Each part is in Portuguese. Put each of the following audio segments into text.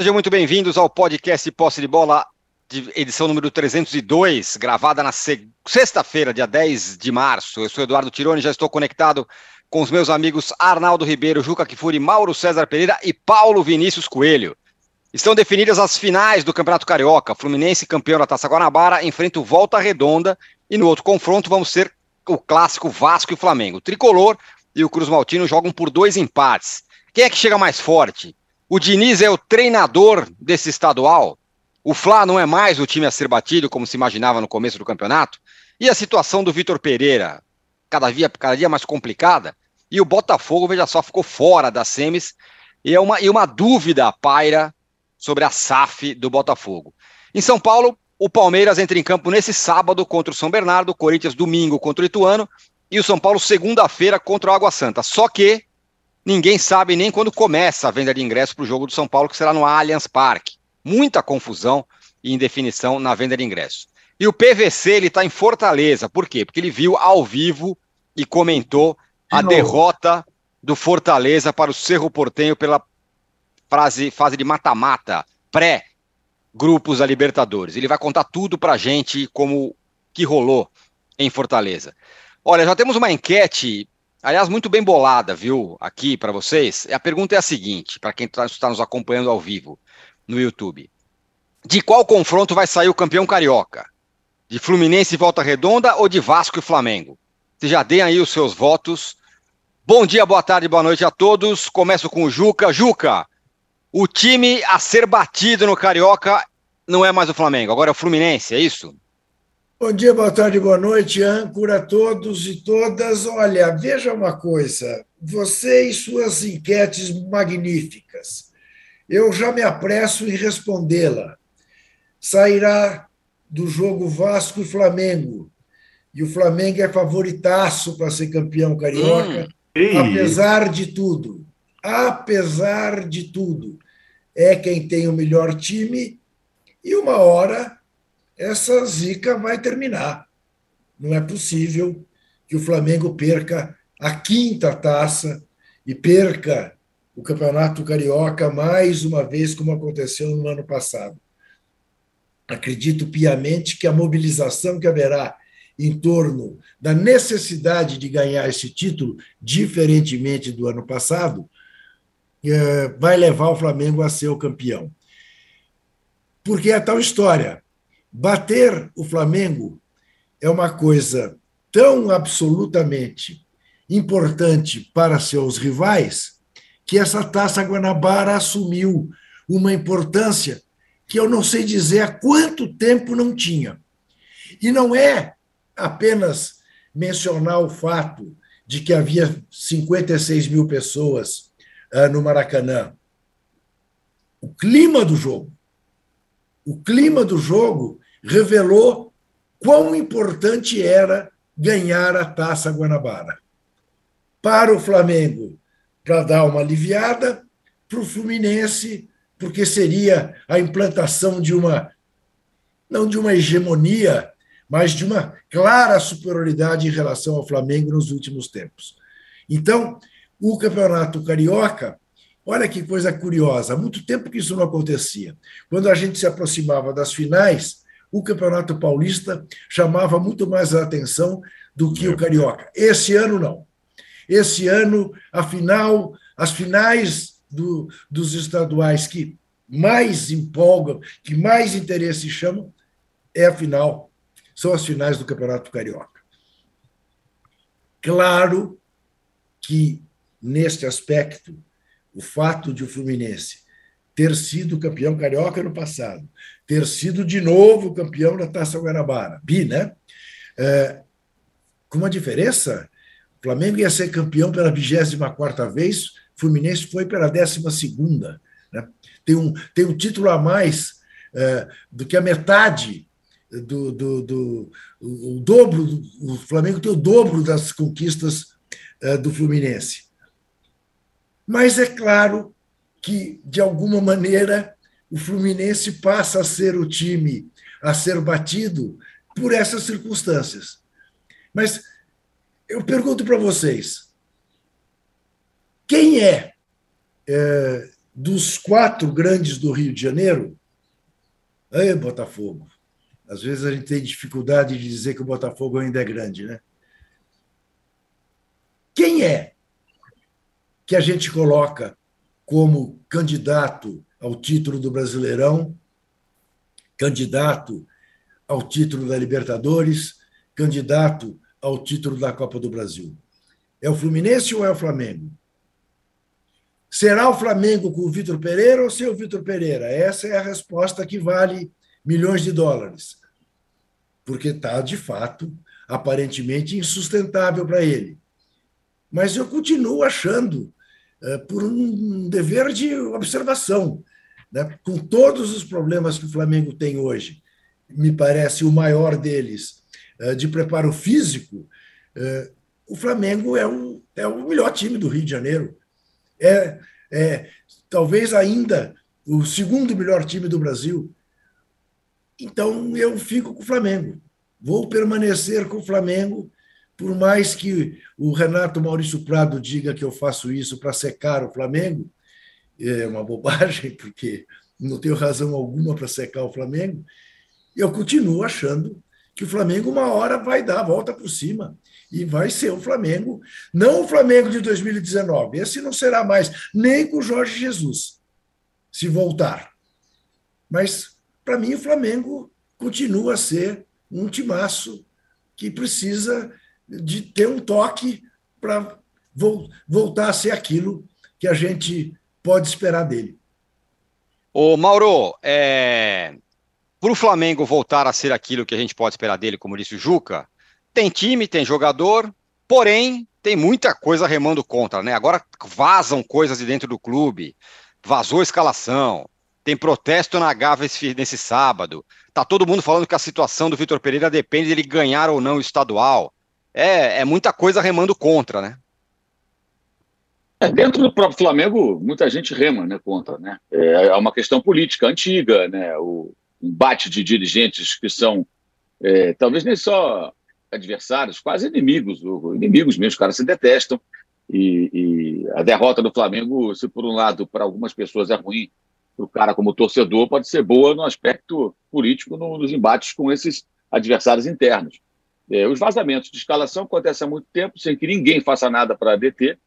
Sejam muito bem-vindos ao podcast Posse de Bola, de edição número 302, gravada na sexta-feira, dia 10 de março. Eu sou Eduardo Tironi, já estou conectado com os meus amigos Arnaldo Ribeiro, Juca Kifuri, Mauro César Pereira e Paulo Vinícius Coelho. Estão definidas as finais do Campeonato Carioca. Fluminense, campeão da Taça Guanabara, enfrenta o Volta Redonda e no outro confronto vamos ser o clássico Vasco e Flamengo. O Tricolor e o Cruz Maltino jogam por dois empates. Quem é que chega mais forte? O Diniz é o treinador desse estadual. O Fla não é mais o time a ser batido, como se imaginava no começo do campeonato. E a situação do Vitor Pereira, cada dia, cada dia mais complicada. E o Botafogo, veja só, ficou fora das semis. E, é uma, e uma dúvida paira sobre a SAF do Botafogo. Em São Paulo, o Palmeiras entra em campo nesse sábado contra o São Bernardo, Corinthians domingo contra o Ituano e o São Paulo segunda-feira contra o Água Santa. Só que Ninguém sabe nem quando começa a venda de ingressos para o jogo do São Paulo, que será no Allianz Parque. Muita confusão e indefinição na venda de ingressos. E o PVC ele está em Fortaleza. Por quê? Porque ele viu ao vivo e comentou a derrota do Fortaleza para o Cerro Portenho pela fase, fase de mata-mata, pré-grupos da Libertadores. Ele vai contar tudo para a gente como que rolou em Fortaleza. Olha, já temos uma enquete Aliás, muito bem bolada, viu, aqui para vocês. A pergunta é a seguinte, para quem está tá nos acompanhando ao vivo no YouTube. De qual confronto vai sair o campeão carioca? De Fluminense e Volta Redonda ou de Vasco e Flamengo? Vocês já deem aí os seus votos. Bom dia, boa tarde, boa noite a todos. Começo com o Juca. Juca, o time a ser batido no Carioca não é mais o Flamengo, agora é o Fluminense, é isso? Bom dia, boa tarde, boa noite, âncora a todos e todas. Olha, veja uma coisa, você e suas enquetes magníficas. Eu já me apresso em respondê-la. Sairá do jogo Vasco e Flamengo. E o Flamengo é favoritaço para ser campeão carioca, hum, apesar de tudo. Apesar de tudo. É quem tem o melhor time e uma hora essa zica vai terminar. Não é possível que o Flamengo perca a quinta taça e perca o Campeonato Carioca mais uma vez, como aconteceu no ano passado. Acredito piamente que a mobilização que haverá em torno da necessidade de ganhar esse título, diferentemente do ano passado, eh, vai levar o Flamengo a ser o campeão. Porque é tal história. Bater o Flamengo é uma coisa tão absolutamente importante para seus rivais que essa taça Guanabara assumiu uma importância que eu não sei dizer há quanto tempo não tinha. E não é apenas mencionar o fato de que havia 56 mil pessoas uh, no Maracanã. O clima do jogo, o clima do jogo revelou quão importante era ganhar a Taça Guanabara. Para o Flamengo, para dar uma aliviada, para o Fluminense, porque seria a implantação de uma, não de uma hegemonia, mas de uma clara superioridade em relação ao Flamengo nos últimos tempos. Então, o Campeonato Carioca Olha que coisa curiosa, há muito tempo que isso não acontecia. Quando a gente se aproximava das finais, o Campeonato Paulista chamava muito mais a atenção do que o Carioca. Esse ano, não. Esse ano, a final, as finais do, dos estaduais que mais empolgam, que mais interesse chamam, é a final, são as finais do Campeonato Carioca. Claro que, neste aspecto, o fato de o Fluminense ter sido campeão carioca no passado, ter sido de novo campeão da Taça Guanabara, bi, né? É, com uma diferença, o Flamengo ia ser campeão pela 24 vez, o Fluminense foi pela 12 né? tem, um, tem um título a mais é, do que a metade do, do, do o, o dobro, o Flamengo tem o dobro das conquistas é, do Fluminense. Mas é claro que, de alguma maneira, o Fluminense passa a ser o time a ser batido por essas circunstâncias. Mas eu pergunto para vocês: quem é, é dos quatro grandes do Rio de Janeiro, é Botafogo. Às vezes a gente tem dificuldade de dizer que o Botafogo ainda é grande, né? Quem é que a gente coloca como candidato ao título do Brasileirão, candidato ao título da Libertadores, candidato ao título da Copa do Brasil? É o Fluminense ou é o Flamengo? Será o Flamengo com o Vitor Pereira ou sem o Vitor Pereira? Essa é a resposta que vale milhões de dólares. Porque está, de fato, aparentemente insustentável para ele. Mas eu continuo achando, por um dever de observação, né, com todos os problemas que o Flamengo tem hoje, me parece o maior deles, eh, de preparo físico, eh, o Flamengo é o, é o melhor time do Rio de Janeiro é, é talvez ainda o segundo melhor time do Brasil. Então eu fico com o Flamengo. Vou permanecer com o Flamengo, por mais que o Renato Maurício Prado diga que eu faço isso para secar o Flamengo. É uma bobagem, porque não tenho razão alguma para secar o Flamengo. Eu continuo achando que o Flamengo uma hora vai dar a volta por cima e vai ser o Flamengo, não o Flamengo de 2019. Esse não será mais nem com o Jorge Jesus, se voltar. Mas, para mim, o Flamengo continua a ser um timaço que precisa de ter um toque para voltar a ser aquilo que a gente pode esperar dele. Ô, Mauro, é... para o Flamengo voltar a ser aquilo que a gente pode esperar dele, como disse o Juca, tem time, tem jogador, porém tem muita coisa remando contra, né? Agora vazam coisas de dentro do clube, vazou escalação, tem protesto na Gávea nesse sábado. Tá todo mundo falando que a situação do Vitor Pereira depende dele ganhar ou não o estadual. É, é muita coisa remando contra, né? É, dentro do próprio Flamengo, muita gente rema né, contra. Né? É, é uma questão política antiga, né? o embate de dirigentes que são, é, talvez nem só adversários, quase inimigos, inimigos mesmo, os caras se detestam. E, e, a derrota do Flamengo, se por um lado para algumas pessoas é ruim, para o cara como torcedor, pode ser boa no aspecto político, no, nos embates com esses adversários internos. É, os vazamentos de escalação acontecem há muito tempo, sem que ninguém faça nada para deter.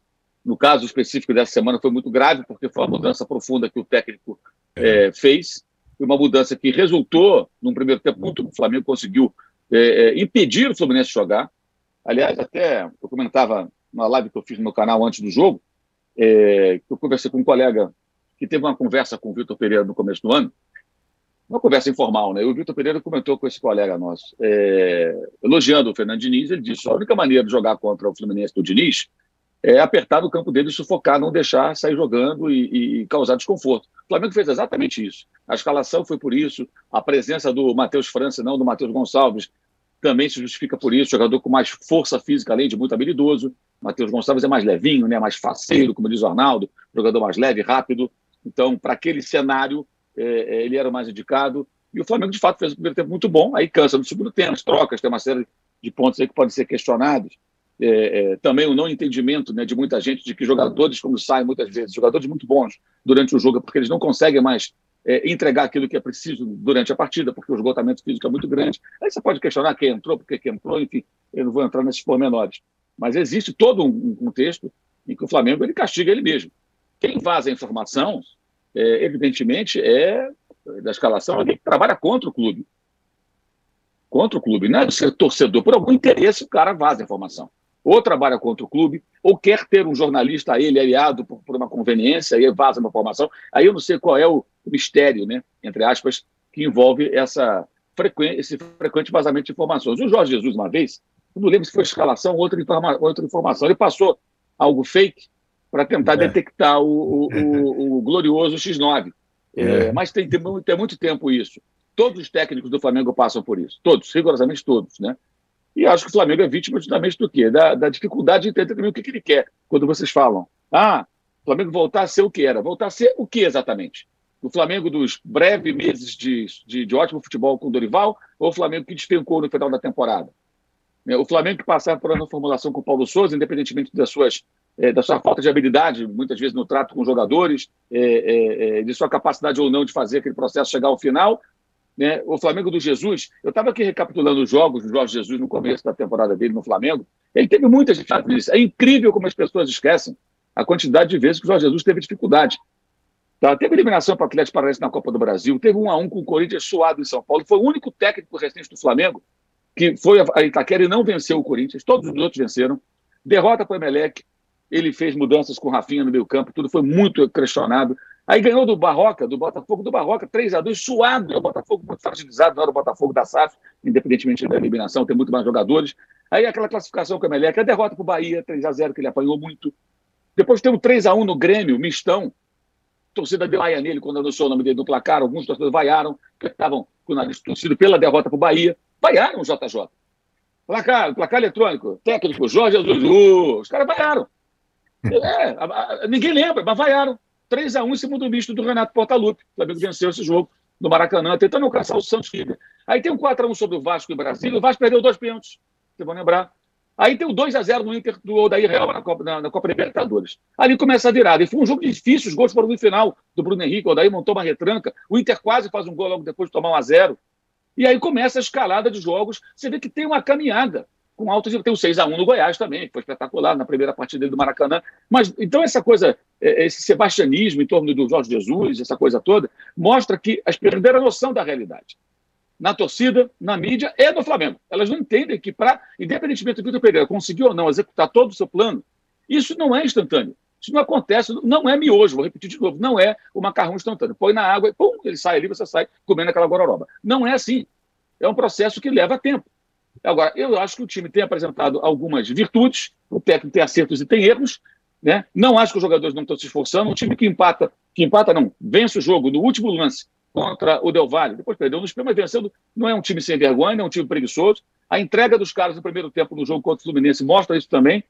No caso específico dessa semana foi muito grave, porque foi uma mudança profunda que o técnico é, fez, uma mudança que resultou, num primeiro tempo, muito o Flamengo conseguiu é, é, impedir o Fluminense jogar. Aliás, até eu comentava na live que eu fiz no meu canal antes do jogo, é, que eu conversei com um colega que teve uma conversa com o Vitor Pereira no começo do ano, uma conversa informal, né? O Vitor Pereira comentou com esse colega nosso, é, elogiando o Fernando Diniz, ele disse: a única maneira de jogar contra o Fluminense do Diniz é apertar no campo dele, sufocar, não deixar sair jogando e, e, causar desconforto. O Flamengo fez exatamente isso. A escalação foi por isso, a presença do Matheus França, não do Matheus Gonçalves, também se justifica por isso. Jogador com mais força física, além de muito habilidoso. Matheus Gonçalves é mais levinho, né? mais faceiro, como diz o Arnaldo, jogador mais leve, rápido. Então, para aquele cenário, é, é, ele era o mais indicado. E o Flamengo, de fato, fez o primeiro tempo muito bom, aí cansa no segundo tempo, as trocas, tem uma série de pontos aí que podem ser questionados. É, é, também o não entendimento né, de muita gente de que jogadores, como saem muitas vezes, jogadores muito bons durante o jogo, porque eles não conseguem mais é, entregar aquilo que é preciso durante a partida, porque o esgotamento físico é muito grande. Aí você pode questionar quem entrou, por que entrou, enfim, eu não vou entrar nesses pormenores. Mas existe todo um contexto em que o Flamengo ele castiga ele mesmo. Quem vaza a informação, é, evidentemente, é da escalação alguém que trabalha contra o clube. Contra o clube. Não é ser torcedor. Por algum interesse, o cara vaza a informação ou trabalha contra o clube, ou quer ter um jornalista a ele aliado por, por uma conveniência, aí vaza uma informação. Aí eu não sei qual é o mistério, né, entre aspas, que envolve essa frequen esse frequente vazamento de informações. O Jorge Jesus, uma vez, não lembro se foi escalação ou outra, informa outra informação, ele passou algo fake para tentar é. detectar o, o, o, glorioso X9. É. É, mas tem, tem, tem muito tempo isso. Todos os técnicos do Flamengo passam por isso. Todos, rigorosamente todos, né? E acho que o Flamengo é vítima justamente do quê? Da, da dificuldade de entender também o que, que, ele quer. Quando vocês falam, ah, o Flamengo voltar a ser o que era. Voltar a ser o que exatamente? O Flamengo dos breves meses de, de, de ótimo futebol com o Dorival ou o Flamengo que despencou no final da temporada? Né, o Flamengo que passava por uma formulação com o Paulo Souza, independentemente das suas é, da sua falta de habilidade, muitas vezes no trato com jogadores, é, é, é de sua capacidade ou não de fazer aquele processo chegar ao final. Né? O Flamengo do Jesus, eu estava aqui recapitulando os jogos do Jorge Jesus no começo da temporada dele no Flamengo, ele teve muitas dificuldades. É incrível como as pessoas esquecem a quantidade de vezes que o Jorge Jesus teve dificuldade. Tá? Teve eliminação para o Atlético Paranaense na Copa do Brasil, teve um a um com o Corinthians suado em São Paulo, foi o único técnico recente do Flamengo que foi a Itaquera e não venceu o Corinthians, todos os outros venceram. Derrota para o Emelec, ele fez mudanças com o Rafinha no meio campo, tudo foi muito questionado. Aí ganhou do Barroca, do Botafogo do Barroca, 3 a 2 suado. É o Botafogo muito fragilizado, não era o Botafogo da SAF, independentemente da eliminação, tem muito mais jogadores. Aí aquela classificação com o Emelec, a derrota para o Bahia, 3 a 0 que ele apanhou muito. Depois tem um 3 a 1 no Grêmio, mistão. A torcida deu aia nele quando anunciou o nome dele no placar. Alguns torcedores vaiaram, que estavam com o nariz torcido pela derrota para o Bahia. Vaiaram o JJ. Placar, placar eletrônico, técnico, Jorge. Uh, os caras vaiaram. É, a, a, ninguém lembra, mas vaiaram. 3 a 1 em cima do misto do Renato Portaluppi. O Flamengo venceu esse jogo no Maracanã, tentando alcançar o Santos River. Aí tem um 4 a 1 sobre o Vasco em Brasília. O Vasco perdeu dois pênaltis, vocês vão lembrar. Aí tem o 2 a 0 no Inter do Odair Real na Copa, na, na Copa Libertadores. Ali começa a virada. E foi um jogo difícil, os gols foram no final do Bruno Henrique. O Odair montou uma retranca. O Inter quase faz um gol logo depois de tomar um a 0 E aí começa a escalada de jogos. Você vê que tem uma caminhada com altos. Tem o 6 a 1 no Goiás também, que foi espetacular na primeira partida do Maracanã. Mas então essa coisa, é, esse sebastianismo em torno do Jorge Jesus, essa coisa toda, mostra que as perderam a noção da realidade na torcida, na mídia e no Flamengo. Elas não entendem que, para, independentemente do Vitor Pereira conseguir ou não executar todo o seu plano, isso não é instantâneo. Isso não acontece, não é miojo, vou repetir de novo, não é o macarrão instantâneo. Põe na água e pum, ele sai ali, você sai comendo aquela gororoba. Não é assim. É um processo que leva tempo. Agora, eu acho que o time tem apresentado algumas virtudes, o técnico tem acertos e tem erros, né? Não acho que os jogadores não estão se esforçando. Um time que empata, que empata não, vence o jogo no último lance contra o Del Valle. Depois perdeu nos mas vencendo. Não é um time sem vergonha, não é um time preguiçoso. A entrega dos caras no primeiro tempo no jogo contra o Fluminense mostra isso também.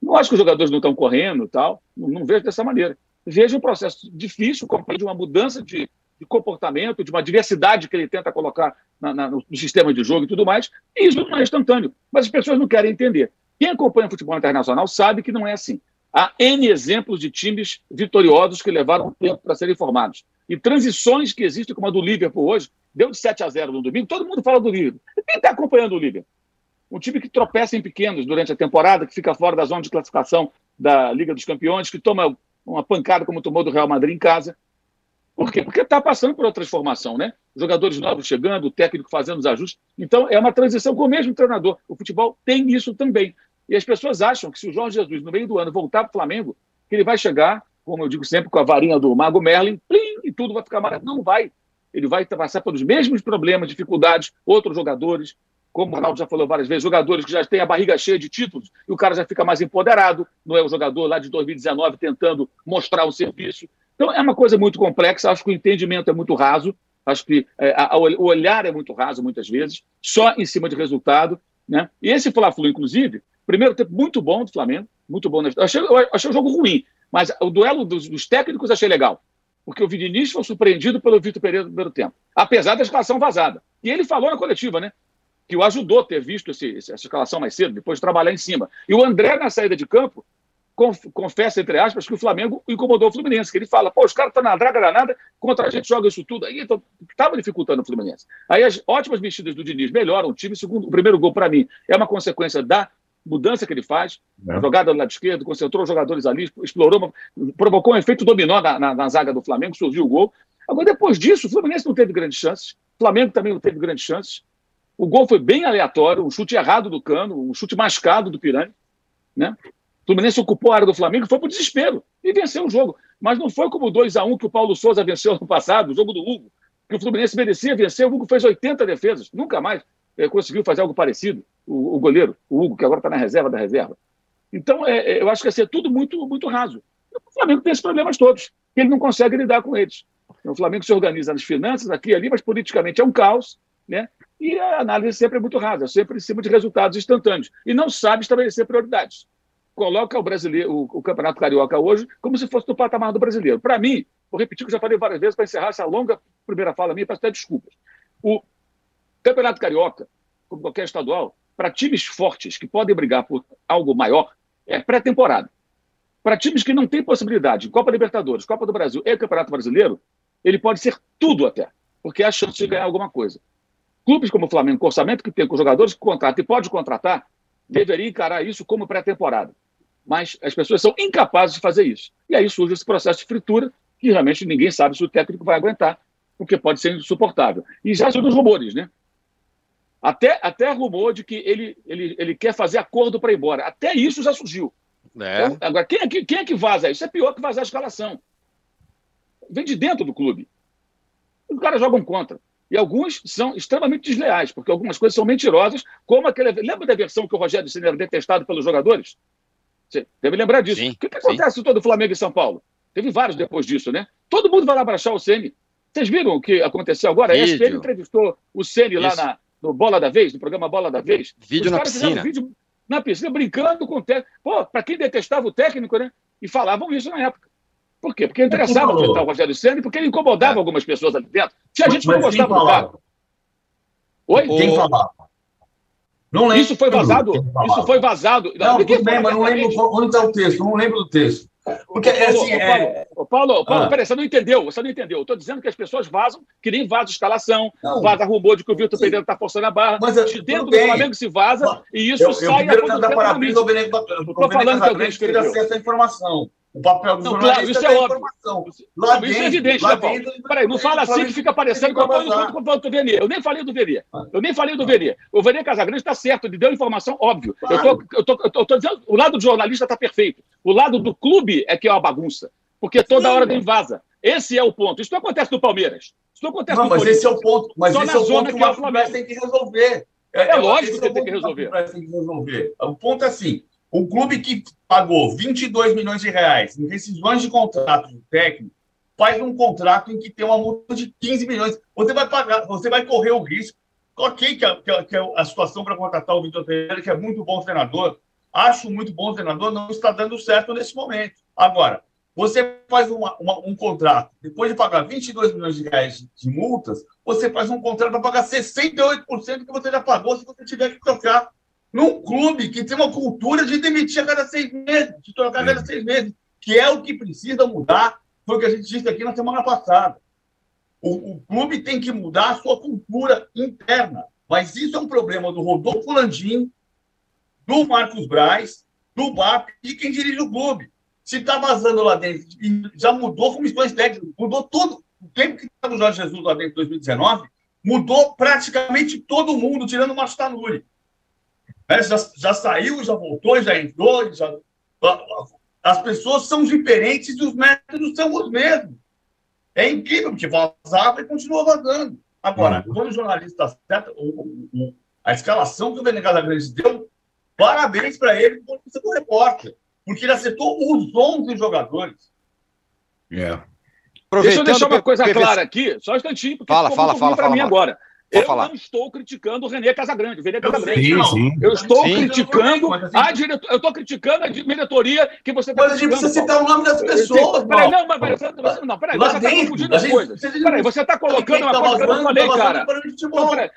Não acho que os jogadores não estão correndo tal. Não, não, vejo dessa maneira. Vejo um processo difícil, como de uma mudança de, de, comportamento, de uma diversidade que ele tenta colocar na, na, no sistema de jogo e tudo mais. E isso não é instantâneo. Mas as pessoas não querem entender. Quem acompanha o futebol internacional sabe que não é assim. Há N exemplos de times vitoriosos que levaram tempo para serem formados e transições que existem, como a do Liverpool hoje, deu de 7 a 0 no domingo, todo mundo fala do Liverpool. Quem está acompanhando o Liverpool? Um time que tropeça em pequenos durante a temporada, que fica fora da zona de classificação da Liga dos Campeões, que toma uma pancada como tomou do Real Madrid em casa. Por quê? Porque está passando por uma transformação, né? Jogadores novos chegando, o técnico fazendo os ajustes. Então, é uma transição com o mesmo treinador. O futebol tem isso também. E as pessoas acham que se o Jorge Jesus, no meio do ano, voltar para o Flamengo, que ele vai chegar, como eu digo sempre, com a varinha do Mago Merlin, plim, e tudo vai ficar maravilhoso. Não vai. Ele vai passar pelos mesmos problemas, dificuldades, outros jogadores, como o Ronaldo já falou várias vezes, jogadores que já têm a barriga cheia de títulos e o cara já fica mais empoderado, não é o jogador lá de 2019 tentando mostrar o serviço. Então é uma coisa muito complexa, acho que o entendimento é muito raso, acho que é, a, a, o olhar é muito raso muitas vezes, só em cima de resultado. Né? E esse Fla-Flu, inclusive, primeiro tempo muito bom do Flamengo, muito bom. Eu achei, eu achei o jogo ruim, mas o duelo dos, dos técnicos achei legal porque o Vinícius foi surpreendido pelo Vitor Pereira no primeiro tempo, apesar da escalação vazada. E ele falou na coletiva, né? Que o ajudou a ter visto esse, essa escalação mais cedo, depois de trabalhar em cima. E o André, na saída de campo, confessa, entre aspas, que o Flamengo incomodou o Fluminense, que ele fala, pô, os caras estão na draga danada, contra a gente joga isso tudo. Aí então, estava dificultando o Fluminense. Aí as ótimas mexidas do Diniz melhoram o time. Segundo, o primeiro gol, para mim, é uma consequência da mudança que ele faz, é. jogada do lado esquerdo, concentrou os jogadores ali, explorou, provocou um efeito dominó na, na, na, zaga do Flamengo, surgiu o gol. Agora, depois disso, o Fluminense não teve grandes chances, o Flamengo também não teve grandes chances. O gol foi bem aleatório, um chute errado do Cano, um chute mascado do Pirani. Né? O Fluminense ocupou a área do Flamengo foi para o desespero e venceu o jogo. Mas não foi como o 2 a 1 que o Paulo Souza venceu no passado, o jogo do Hugo, que o Fluminense merecia vencer, o Hugo fez 80 defesas, nunca mais é, conseguiu fazer algo parecido, o, o goleiro, o Hugo, que agora está na reserva da reserva. Então, é, é, eu acho que ia ser tudo muito, muito raso. O Flamengo tem esses problemas todos, que ele não consegue lidar com eles. O Flamengo se organiza nas finanças, aqui e ali, mas politicamente é um caos, né? E a análise sempre é muito rasa, sempre em cima de resultados instantâneos. E não sabe estabelecer prioridades. Coloca o brasileiro, o, o Campeonato Carioca hoje como se fosse do patamar do brasileiro. Para mim, vou repetir o que já falei várias vezes para encerrar essa longa primeira fala minha, peço até desculpas. O Campeonato Carioca, como qualquer estadual, para times fortes que podem brigar por algo maior, é pré-temporada. Para times que não têm possibilidade, Copa Libertadores, Copa do Brasil e Campeonato Brasileiro, ele pode ser tudo até, porque a chance de ganhar alguma coisa. Clubes como o Flamengo, com orçamento que tem com jogadores que contratam e pode contratar, deveria encarar isso como pré-temporada. Mas as pessoas são incapazes de fazer isso. E aí surge esse processo de fritura que realmente ninguém sabe se o técnico vai aguentar, porque pode ser insuportável. E já surgem os rumores, né? Até, até rumor de que ele, ele, ele quer fazer acordo para ir embora. Até isso já surgiu. É. Então, agora, quem é, que, quem é que vaza isso? É pior que vazar a escalação. Vem de dentro do clube. Os caras jogam contra. E alguns são extremamente desleais, porque algumas coisas são mentirosas, como aquele. Lembra da versão que o Rogério Senna era detestado pelos jogadores? Você deve lembrar disso. Sim, o que, que acontece sim. todo o Flamengo e São Paulo? Teve vários depois disso, né? Todo mundo vai lá achar o Ceni. Vocês viram o que aconteceu agora? Vídeo. A ESPN entrevistou o Ceni lá na, no Bola da Vez, no programa Bola da Vez. Vídeo Os na piscina. vídeo na piscina brincando com o técnico. Pô, para quem detestava o técnico, né? E falavam isso na época. Por quê? Porque interessava enfrentar o Rogério Senna porque ele incomodava é. algumas pessoas ali dentro. Tinha gente que não gostava do cara. Oi? Quem falava? Não lembro. Isso foi vazado? Isso foi vazado. Não, tudo bem, mas não lembro onde está o texto. Não lembro do texto. Porque, é assim, é... Paulo, Paulo, Paulo ah. peraí, você não entendeu, você não entendeu. Eu estou dizendo que as pessoas vazam, que nem vaza escalação, não. vaza rumor de que o Vitor Pereira está forçando a barra. Mas, de dentro do Flamengo se vaza e isso eu, sai eu a ao Benedito Estou falando que alguém escreveu. essa informação. O papel do não, jornalista claro, isso é, é óbvio. informação. Lá isso dentro, é evidente, né, Paulo? Peraí, não fala assim que fica parecendo que eu estou do Venier. Eu nem falei do Venier. Ah. Eu nem falei do Venier. O Venier Casagrande está certo, ele deu informação, óbvio. Claro. Eu estou dizendo, o lado do jornalista está perfeito. O lado do clube é que é uma bagunça. Porque toda Sim. hora tem vaza. Esse é o ponto. Isso não acontece no Palmeiras. Isso não acontece não, no mas esse é o ponto. Mas Só esse é o ponto que, que o Flamengo tem que resolver. É, é lógico que é tem que resolver. Tem que resolver. O ponto é assim: o clube que pagou 22 milhões de reais em rescisões de contrato de técnico faz um contrato em que tem uma multa de 15 milhões. Você vai pagar, você vai correr o risco. Ok, que a, que que a situação para contratar o Vitor Pereira, que é muito bom treinador, acho muito bom treinador, não está dando certo nesse momento. Agora, você faz uma, uma, um contrato, depois de pagar 22 milhões de reais de multas, você faz um contrato para pagar 68% que você já pagou se você tiver que trocar num clube que tem uma cultura de demitir a cada seis meses, de trocar a cada seis meses, que é o que precisa mudar, foi o que a gente disse aqui na semana passada. O, o clube tem que mudar a sua cultura interna, mas isso é um problema do Rodolfo Landim, do Marcos Braz, do BAP e quem dirige o clube. Se está vazando lá dentro, já mudou comissões técnicas, mudou tudo. O tempo que estava o Jorge Jesus lá dentro em 2019, mudou praticamente todo mundo, tirando o Márcio Tanuri. Né? Já, já saiu, já voltou, já entrou, já... as pessoas são diferentes e os métodos são os mesmos. É incrível, porque vazava e continua vazando. Agora, uhum. quando o jornalista o, a escalação que o Vene Casagrande deu, parabéns para ele por ser do repórter, porque ele acertou os 11 jogadores. Yeah. É. Deixa eu deixar uma coisa clara aqui, só um instantinho, porque fala, fala, fala, para mim agora. Eu falar. não estou criticando o René Casagrande, o René Casagrande. Sim, sim. Eu estou sim. criticando a diretoria. Eu estou criticando a diretoria que você está Mas a gente precisa citar o nome das pessoas. Peraí, não, mas peraí, não, peraí, você está confundindo as coisas. Peraí, você está colocando uma coisa que eu não falei, cara.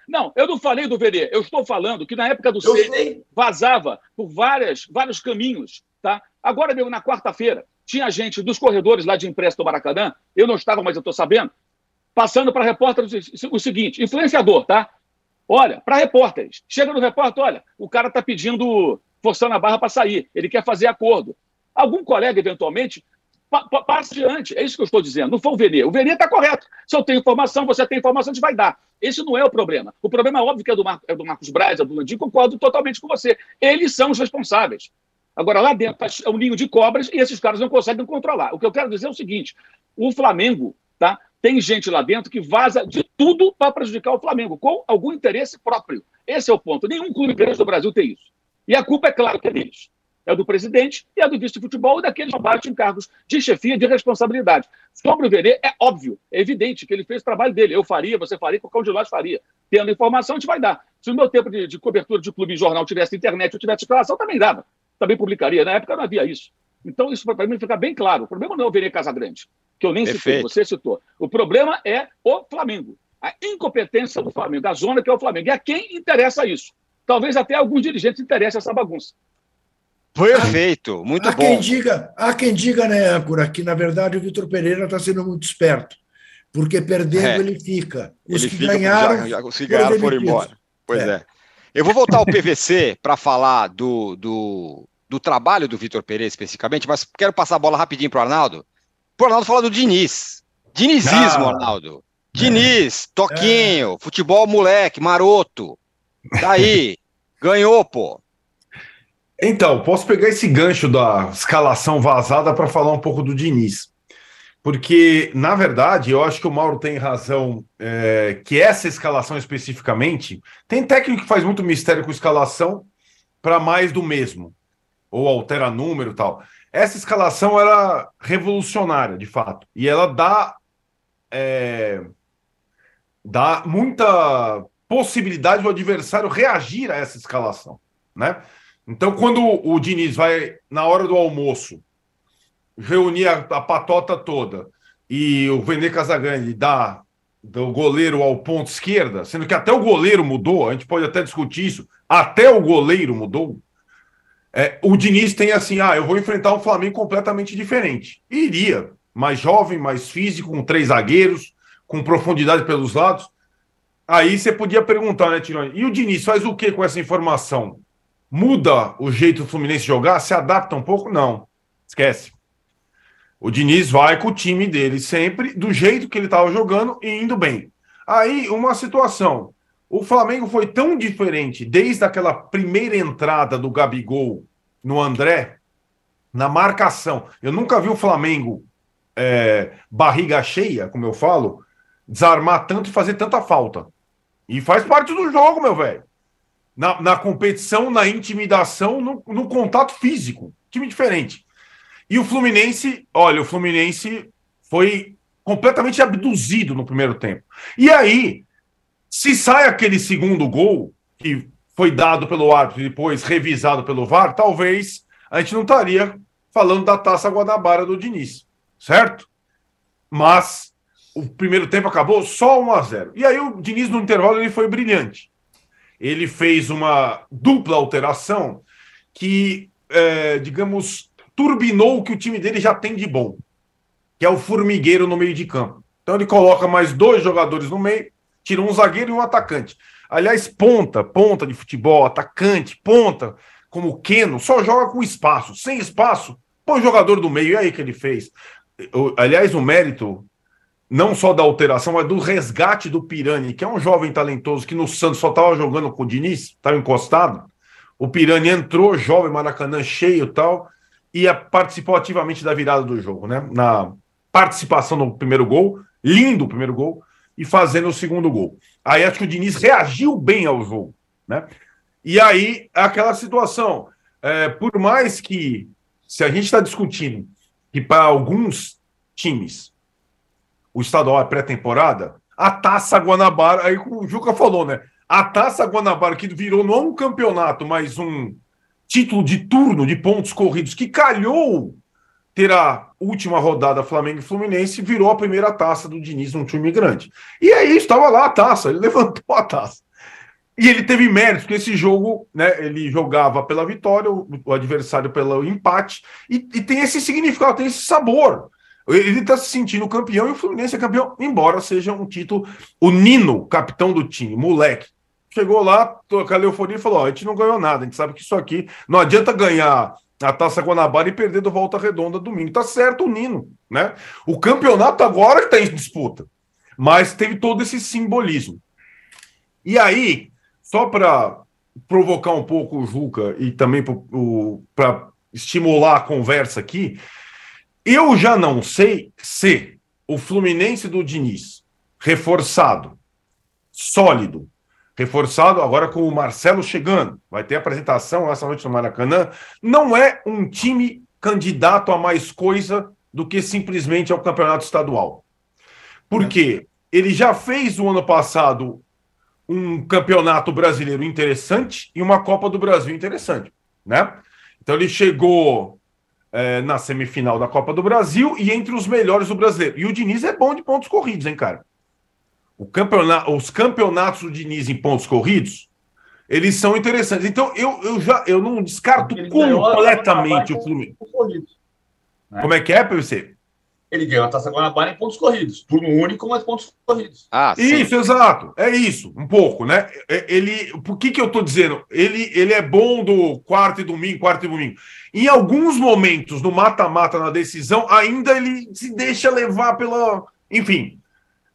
Não, eu não falei do Verê. Eu estou falando que na época do C vazava por várias, vários caminhos. Tá? Agora mesmo, na quarta-feira, tinha gente dos corredores lá de empréstimo do Maracanã, eu não estava, mas eu estou sabendo, passando para repórteres o seguinte: influenciador, tá? Olha, para repórteres. Chega no repórter, olha, o cara está pedindo, forçando a barra para sair, ele quer fazer acordo. Algum colega, eventualmente, pa pa passa adiante. É isso que eu estou dizendo. Não foi o Venier. O Venier está correto. Se eu tenho informação, você tem informação, a gente vai dar. Esse não é o problema. O problema, óbvio, que é do, Mar é do Marcos Braz, é do Landim, concordo totalmente com você. Eles são os responsáveis. Agora, lá dentro tá, é um ninho de cobras e esses caras não conseguem controlar. O que eu quero dizer é o seguinte: o Flamengo tá, tem gente lá dentro que vaza de tudo para prejudicar o Flamengo, com algum interesse próprio. Esse é o ponto. Nenhum clube grande do Brasil tem isso. E a culpa, é claro, que é deles. É do presidente e é do vice-futebol e daqueles abaixo em cargos de chefia de responsabilidade. Sobre o Verê, é óbvio, é evidente que ele fez o trabalho dele. Eu faria, você faria, qualquer um de nós faria. Tendo informação, a gente vai dar. Se o meu tempo de, de cobertura de clube e jornal tivesse internet, eu tivesse escalação, também dava. Também publicaria. Na época não havia isso. Então, isso para mim fica bem claro. O problema não é o Verê Casagrande que eu nem Perfeito. citei, você citou. O problema é o Flamengo. A incompetência do Flamengo, da zona que é o Flamengo. E a quem interessa isso? Talvez até alguns dirigentes interessem essa bagunça. Perfeito, muito há bom. Quem diga, há quem diga, né, âncora, que na verdade o Vitor Pereira está sendo muito esperto, porque perdendo é. ele fica. Os ele que fica, ganharam, já, já, os que ganharam foram embora. Pois é. é. Eu vou voltar ao PVC para falar do, do, do, trabalho do Vitor Pereira especificamente, mas quero passar a bola rapidinho para o Arnaldo. Para o Arnaldo falar do Diniz. Dinizismo, ah, Arnaldo. Diniz, Toquinho, é. futebol moleque, maroto. Daí, ganhou, pô. Então, posso pegar esse gancho da escalação vazada para falar um pouco do Diniz. Porque, na verdade, eu acho que o Mauro tem razão é, que essa escalação especificamente. Tem técnico que faz muito mistério com escalação para mais do mesmo, ou altera número e tal. Essa escalação era revolucionária, de fato, e ela dá, é, dá muita possibilidade do adversário reagir a essa escalação, né? Então, quando o Diniz vai, na hora do almoço, reunir a, a patota toda e o Vene Casagrande dá do goleiro ao ponto esquerda, sendo que até o goleiro mudou, a gente pode até discutir isso, até o goleiro mudou. É, o Diniz tem assim: ah, eu vou enfrentar um Flamengo completamente diferente. E iria, mais jovem, mais físico, com três zagueiros, com profundidade pelos lados. Aí você podia perguntar, né, Tironi? E o Diniz faz o que com essa informação? Muda o jeito do Fluminense jogar? Se adapta um pouco? Não. Esquece. O Diniz vai com o time dele sempre do jeito que ele estava jogando e indo bem. Aí, uma situação. O Flamengo foi tão diferente desde aquela primeira entrada do Gabigol no André, na marcação. Eu nunca vi o Flamengo é, barriga cheia, como eu falo, desarmar tanto e fazer tanta falta. E faz parte do jogo, meu velho na, na competição, na intimidação, no, no contato físico. Time diferente. E o Fluminense, olha, o Fluminense foi completamente abduzido no primeiro tempo. E aí, se sai aquele segundo gol, que foi dado pelo árbitro e depois revisado pelo VAR, talvez a gente não estaria falando da taça Guanabara do Diniz, certo? Mas o primeiro tempo acabou só 1 a 0 E aí o Diniz no intervalo ele foi brilhante ele fez uma dupla alteração que, é, digamos, turbinou o que o time dele já tem de bom, que é o formigueiro no meio de campo. Então ele coloca mais dois jogadores no meio, tira um zagueiro e um atacante. Aliás, ponta, ponta de futebol, atacante, ponta, como o Keno, só joga com espaço. Sem espaço, põe o jogador do meio. E aí que ele fez? Aliás, o mérito não só da alteração, mas do resgate do Pirani, que é um jovem talentoso que no Santos só estava jogando com o Diniz, estava encostado. O Pirani entrou, jovem, Maracanã cheio tal, e participou ativamente da virada do jogo, né? Na participação no primeiro gol, lindo o primeiro gol, e fazendo o segundo gol. Aí acho que o Diniz reagiu bem ao jogo, né? E aí, aquela situação, é, por mais que, se a gente está discutindo que para alguns times o estadual é pré-temporada, a Taça Guanabara, aí o Juca falou, né? A Taça Guanabara, que virou não um campeonato, mas um título de turno de pontos corridos, que calhou ter a última rodada Flamengo e Fluminense, virou a primeira taça do Diniz num time grande. E aí estava lá a taça, ele levantou a taça. E ele teve mérito, porque esse jogo, né, ele jogava pela vitória, o, adversário pelo empate, e, e, tem esse significado, tem esse sabor. Ele está se sentindo campeão e o Fluminense é campeão, embora seja um título. O Nino, capitão do time, moleque, chegou lá, com a euforia e falou: Ó, a gente não ganhou nada, a gente sabe que isso aqui não adianta ganhar a Taça Guanabara e perder do Volta Redonda domingo. Tá certo o Nino, né? O campeonato agora está em disputa, mas teve todo esse simbolismo. E aí, só para provocar um pouco o Juca e também para estimular a conversa aqui, eu já não sei se o Fluminense do Diniz, reforçado, sólido, reforçado agora com o Marcelo chegando, vai ter apresentação essa noite no Maracanã, não é um time candidato a mais coisa do que simplesmente ao campeonato estadual. Porque ele já fez o ano passado um campeonato brasileiro interessante e uma Copa do Brasil interessante, né? Então ele chegou é, na semifinal da Copa do Brasil e entre os melhores do brasileiro. E o Diniz é bom de pontos corridos, hein, cara? O campeonato, os campeonatos do Diniz em pontos corridos eles são interessantes. Então, eu, eu já eu não descarto completamente o Fluminense. Né? Como é que é, PVC? Ele ganhou a Taça Guanabara em pontos corridos. Turno único, mas pontos corridos. Ah, isso, exato. É isso, um pouco, né? É, ele, por que, que eu estou dizendo? Ele, ele é bom do quarto e domingo, quarto e domingo. Em alguns momentos, no mata-mata, na decisão, ainda ele se deixa levar pela. Enfim.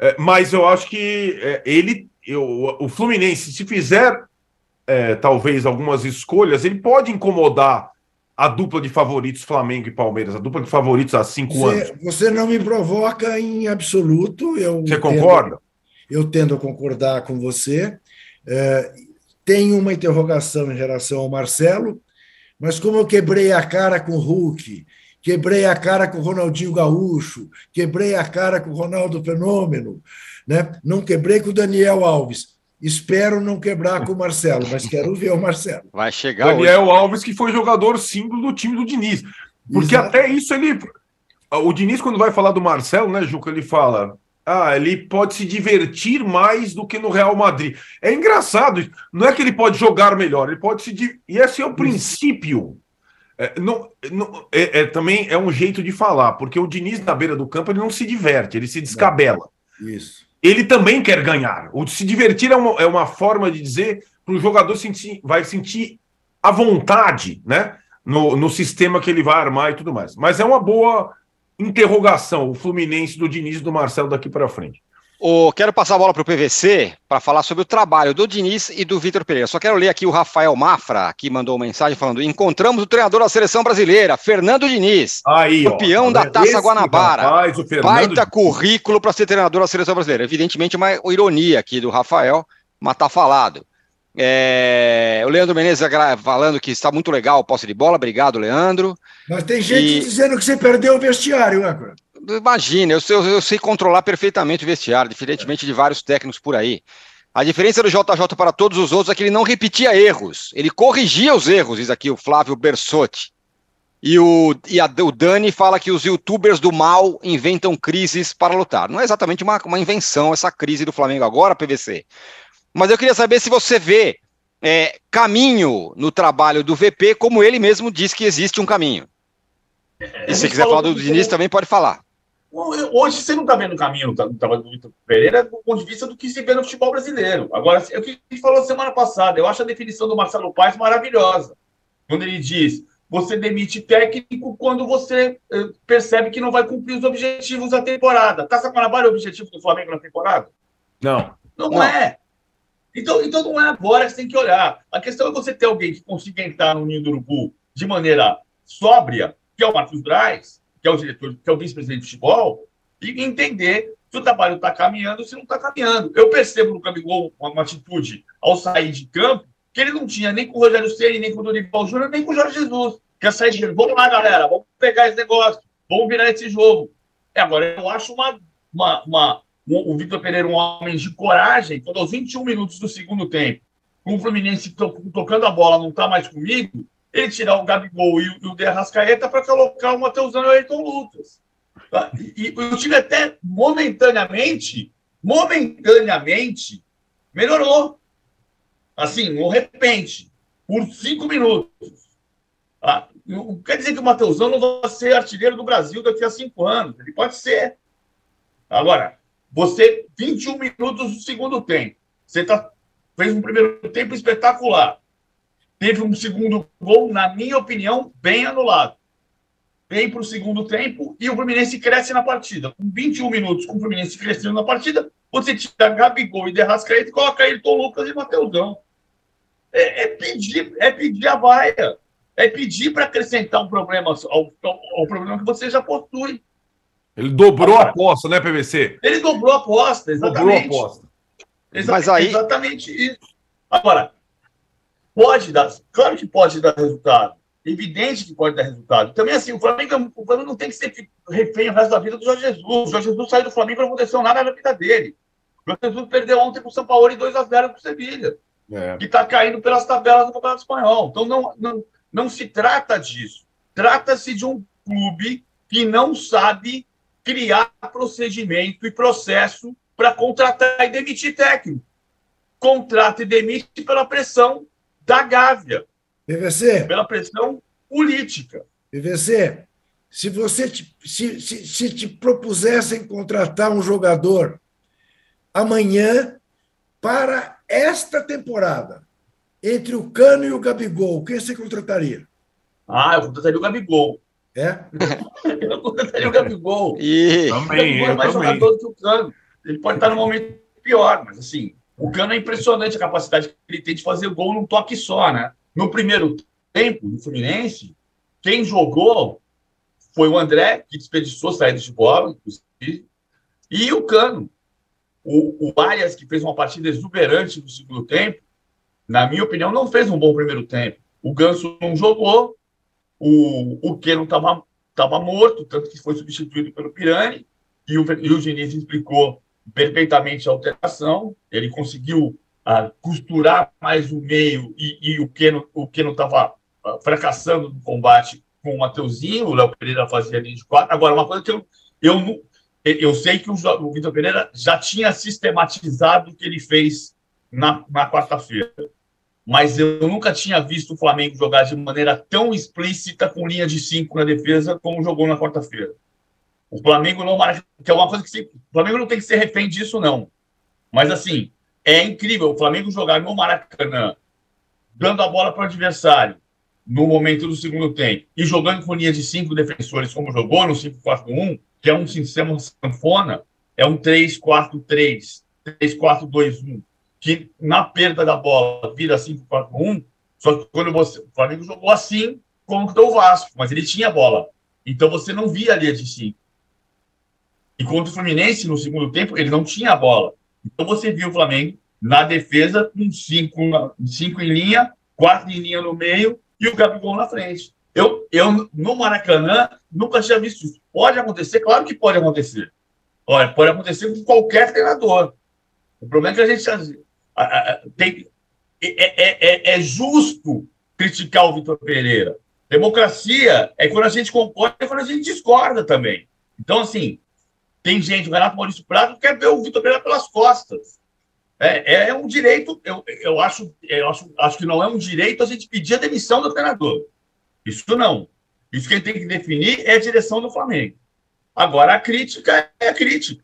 É, mas eu acho que é, ele, eu, o Fluminense, se fizer é, talvez algumas escolhas, ele pode incomodar a dupla de favoritos Flamengo e Palmeiras, a dupla de favoritos há cinco você, anos. Você não me provoca em absoluto. Eu você concorda? Tendo, eu tendo a concordar com você. É, tenho uma interrogação em relação ao Marcelo, mas como eu quebrei a cara com o Hulk, quebrei a cara com o Ronaldinho Gaúcho, quebrei a cara com o Ronaldo Fenômeno, né? não quebrei com o Daniel Alves. Espero não quebrar com o Marcelo, mas quero ver o Marcelo. Vai chegar. Daniel hoje. Alves, que foi jogador símbolo do time do Diniz. Porque Exato. até isso ele. O Diniz, quando vai falar do Marcelo, né, Juca, ele fala. Ah, ele pode se divertir mais do que no Real Madrid. É engraçado. Não é que ele pode jogar melhor, ele pode se. E esse é o princípio. É, não, não, é, é, também é um jeito de falar, porque o Diniz na beira do campo ele não se diverte, ele se descabela. Isso ele também quer ganhar. O se divertir é uma, é uma forma de dizer para o jogador sentir, vai sentir a vontade, né? No, no sistema que ele vai armar e tudo mais. Mas é uma boa interrogação o Fluminense do Diniz e do Marcelo daqui para frente. O, quero passar a bola para o PVC para falar sobre o trabalho do Diniz e do Vitor Pereira. Só quero ler aqui o Rafael Mafra, que mandou uma mensagem falando: encontramos o treinador da seleção brasileira, Fernando Diniz, Aí, campeão ó, da Taça Guanabara. Rapaz, o Baita currículo para ser treinador da seleção brasileira. Evidentemente, uma ironia aqui do Rafael, mas tá falado. É, o Leandro Menezes falando que está muito legal o posse de bola. Obrigado, Leandro. Mas tem gente e... dizendo que você perdeu o vestiário, Âncora. Imagina, eu, eu, eu, sei controlar perfeitamente o vestiário, diferentemente de vários técnicos por aí. A diferença do JJ para todos os outros é que ele não repetia erros, ele corrigia os erros, diz aqui o Flávio Bersotti. E, o, e a, o Dani fala que os youtubers do mal inventam crises para lutar. Não é exatamente uma, uma invenção essa crise do Flamengo agora, PVC. Mas eu queria saber se você vê é, caminho no trabalho do VP, como ele mesmo diz que existe um caminho. E se quiser falar do Diniz, também pode falar. Hoje você não está vendo o caminho do trabalho do Vitor Pereira do ponto de vista do que se vê no futebol brasileiro. Agora, é o que a gente falou semana passada, eu acho a definição do Marcelo Paes maravilhosa. Quando ele diz: você demite técnico quando você eh, percebe que não vai cumprir os objetivos da temporada. Taça Guanabara é o objetivo do Flamengo na temporada? Não. Não, não. é. Então, então não é agora que você tem que olhar. A questão é você ter alguém que consiga entrar no ninho do urubu de maneira sóbria, que é o Marcos Braz, que é o diretor, que é o vice-presidente de futebol, e entender se o trabalho está caminhando ou se não está caminhando. Eu percebo no Gabigol uma, uma, atitude ao sair de campo que ele não tinha nem com o Rogério Ceni, nem com o Dorival Júnior, nem com o Jorge Jesus. Que é sair de vamos lá, galera, vamos pegar esse negócio, vamos virar esse jogo. É, agora, eu acho uma, uma, uma um, o Vitor Pereira um homem de coragem, quando aos 21 minutos do segundo tempo, com o Fluminense to, tocando a bola, não está mais comigo, ele tirar o Gabigol e, o De Arrascaeta para colocar o Mateusão e o Ayrton Lucas. Tá? E, e o time até momentaneamente, momentaneamente, melhorou. Assim, de repente, por cinco minutos. Tá? Quer dizer que o Mateusão não vai ser artilheiro do Brasil daqui a cinco anos. Ele pode ser. Agora, você, 21 minutos do segundo tempo, você tá, fez um primeiro tempo espetacular teve um segundo gol, na minha opinião, bem anulado. Vem para o segundo tempo e o Fluminense cresce na partida. Com 21 minutos, com o Fluminense crescendo na partida, você tira Gabigol e Derrascaeta e coloca Ayrton Lucas e Mateusão. É, é, pedir, é pedir a vaia. É pedir para acrescentar um problema ao, ao, ao, problema que você já possui. Ele dobrou a aposta, né, PVC? Ele dobrou a aposta, exatamente. Dobrou a aposta. Exa Mas aí... Exatamente isso. Agora, Pode dar, claro que pode dar resultado. Evidente que pode dar resultado. Também assim, o Flamengo, o Flamengo não tem que ser refém o resto da vida do Jorge Jesus. O Jorge Jesus saiu do Flamengo e não aconteceu nada na vida dele. O Jorge Jesus perdeu ontem para o São Paulo e 2 a 0 para o Sevilha. É. Que está caindo pelas tabelas do Campeonato Espanhol. Então não, não, não se trata disso. Trata-se de um clube que não sabe criar procedimento e processo para contratar e demitir técnico. contrata e demite pela pressão da Gávea. PVC. Pela pressão política. PVC, se você te, se, se, se te propusessem contratar um jogador amanhã para esta temporada, entre o Cano e o Gabigol, quem você contrataria? Ah, eu contrataria o Gabigol. É? eu contrataria o Gabigol. E... o Gabigol é mais também. jogador do que o Cano. Ele pode estar no momento pior, mas assim, o Cano é impressionante a capacidade que ele tem de fazer gol num toque só, né? No primeiro tempo do Fluminense, quem jogou foi o André, que desperdiçou saída de bola, inclusive, e o Cano. O, o Arias, que fez uma partida exuberante no segundo tempo, na minha opinião, não fez um bom primeiro tempo. O Ganso não jogou, o, o Keno estava tava morto, tanto que foi substituído pelo Pirani, e o, e o Diniz explicou perfeitamente a alteração. Ele conseguiu uh, costurar mais o meio e, e o Keno o estava uh, fracassando no combate com o Mateuzinho, o Léo Pereira fazia linha de quatro. Agora, uma coisa que eu, eu, eu sei que o, o Vitor Pereira já tinha sistematizado o que ele fez na, na quarta-feira, mas eu nunca tinha visto o Flamengo jogar de maneira tão explícita com linha de cinco na defesa como jogou na quarta-feira. O Flamengo não marca, que é uma coisa que se, o Flamengo não tem que ser refém disso, não. Mas assim, é incrível o Flamengo jogar no Maracanã, dando a bola para o adversário no momento do segundo tempo e jogando com linha de cinco defensores, como jogou no 5-4-1, que é um sistema sanfona, é um 3-4-3, 3-4-2-1, que na perda da bola vira 5-4-1, só que quando você, o Flamengo jogou assim contra o Vasco, mas ele tinha bola. Então você não via a linha de 5. E contra o Fluminense, no segundo tempo, ele não tinha a bola. Então você viu o Flamengo na defesa com cinco, cinco em linha, quatro em linha no meio e o Gabigol na frente. Eu, eu, no Maracanã, nunca tinha visto isso. Pode acontecer? Claro que pode acontecer. Olha, pode acontecer com qualquer treinador. O problema é que a gente a, a, tem, é, é, é, é justo criticar o Vitor Pereira. Democracia é quando a gente concorda e quando a gente discorda também. Então, assim, tem gente, o Renato Maurício Prado quer ver o Vitor Pereira pelas costas. É, é um direito, eu, eu, acho, eu acho, acho que não é um direito a gente pedir a demissão do treinador. Isso não. Isso quem tem que definir é a direção do Flamengo. Agora, a crítica é a crítica.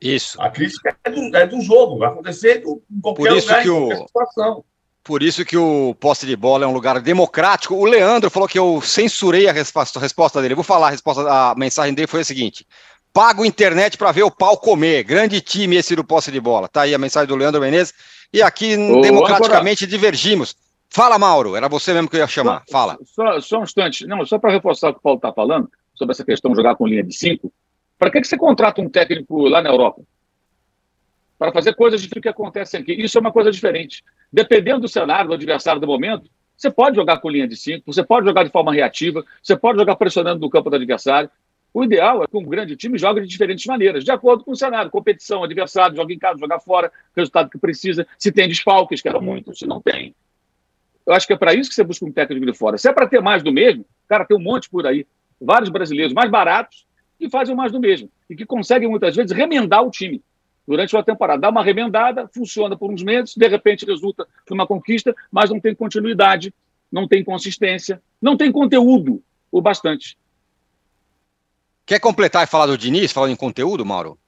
Isso. A crítica é do, é do jogo, vai acontecer em qualquer Por isso lugar, que o... situação. Por isso que o poste de bola é um lugar democrático. O Leandro falou que eu censurei a resposta, a resposta dele. Eu vou falar a resposta, a mensagem dele foi a seguinte: pago internet para ver o pau comer. Grande time esse do posse de bola. Tá aí a mensagem do Leandro Menezes. E aqui, Ô, democraticamente, agora... divergimos. Fala, Mauro. Era você mesmo que eu ia chamar. Só, Fala. Só, só um instante. Não, só para reforçar o que o Paulo está falando, sobre essa questão de jogar com linha de cinco. Para que, que você contrata um técnico lá na Europa? Para fazer coisas diferentes que acontecem aqui. Isso é uma coisa diferente. Dependendo do cenário, do adversário do momento, você pode jogar com linha de cinco, você pode jogar de forma reativa, você pode jogar pressionando no campo do adversário. O ideal é que um grande time jogue de diferentes maneiras, de acordo com o cenário, competição, adversário, joga em casa, joga fora, resultado que precisa, se tem desfalques, que era muito, se não tem. Eu acho que é para isso que você busca um técnico de fora. Se é para ter mais do mesmo, cara, tem um monte por aí. Vários brasileiros mais baratos que fazem mais do mesmo e que conseguem muitas vezes remendar o time durante uma temporada. Dá uma remendada, funciona por uns meses, de repente resulta numa conquista, mas não tem continuidade, não tem consistência, não tem conteúdo o bastante. Quer completar e falar do Diniz, falando em conteúdo, Mauro?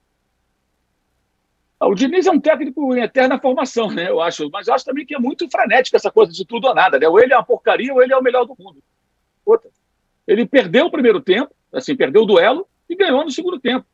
Ah, o Diniz é um técnico em eterna formação, né? Eu acho, mas eu acho também que é muito frenético essa coisa de tudo ou nada, né? Ou ele é uma porcaria ou ele é o melhor do mundo. Outra. Ele perdeu o primeiro tempo, assim, perdeu o duelo e ganhou no segundo tempo.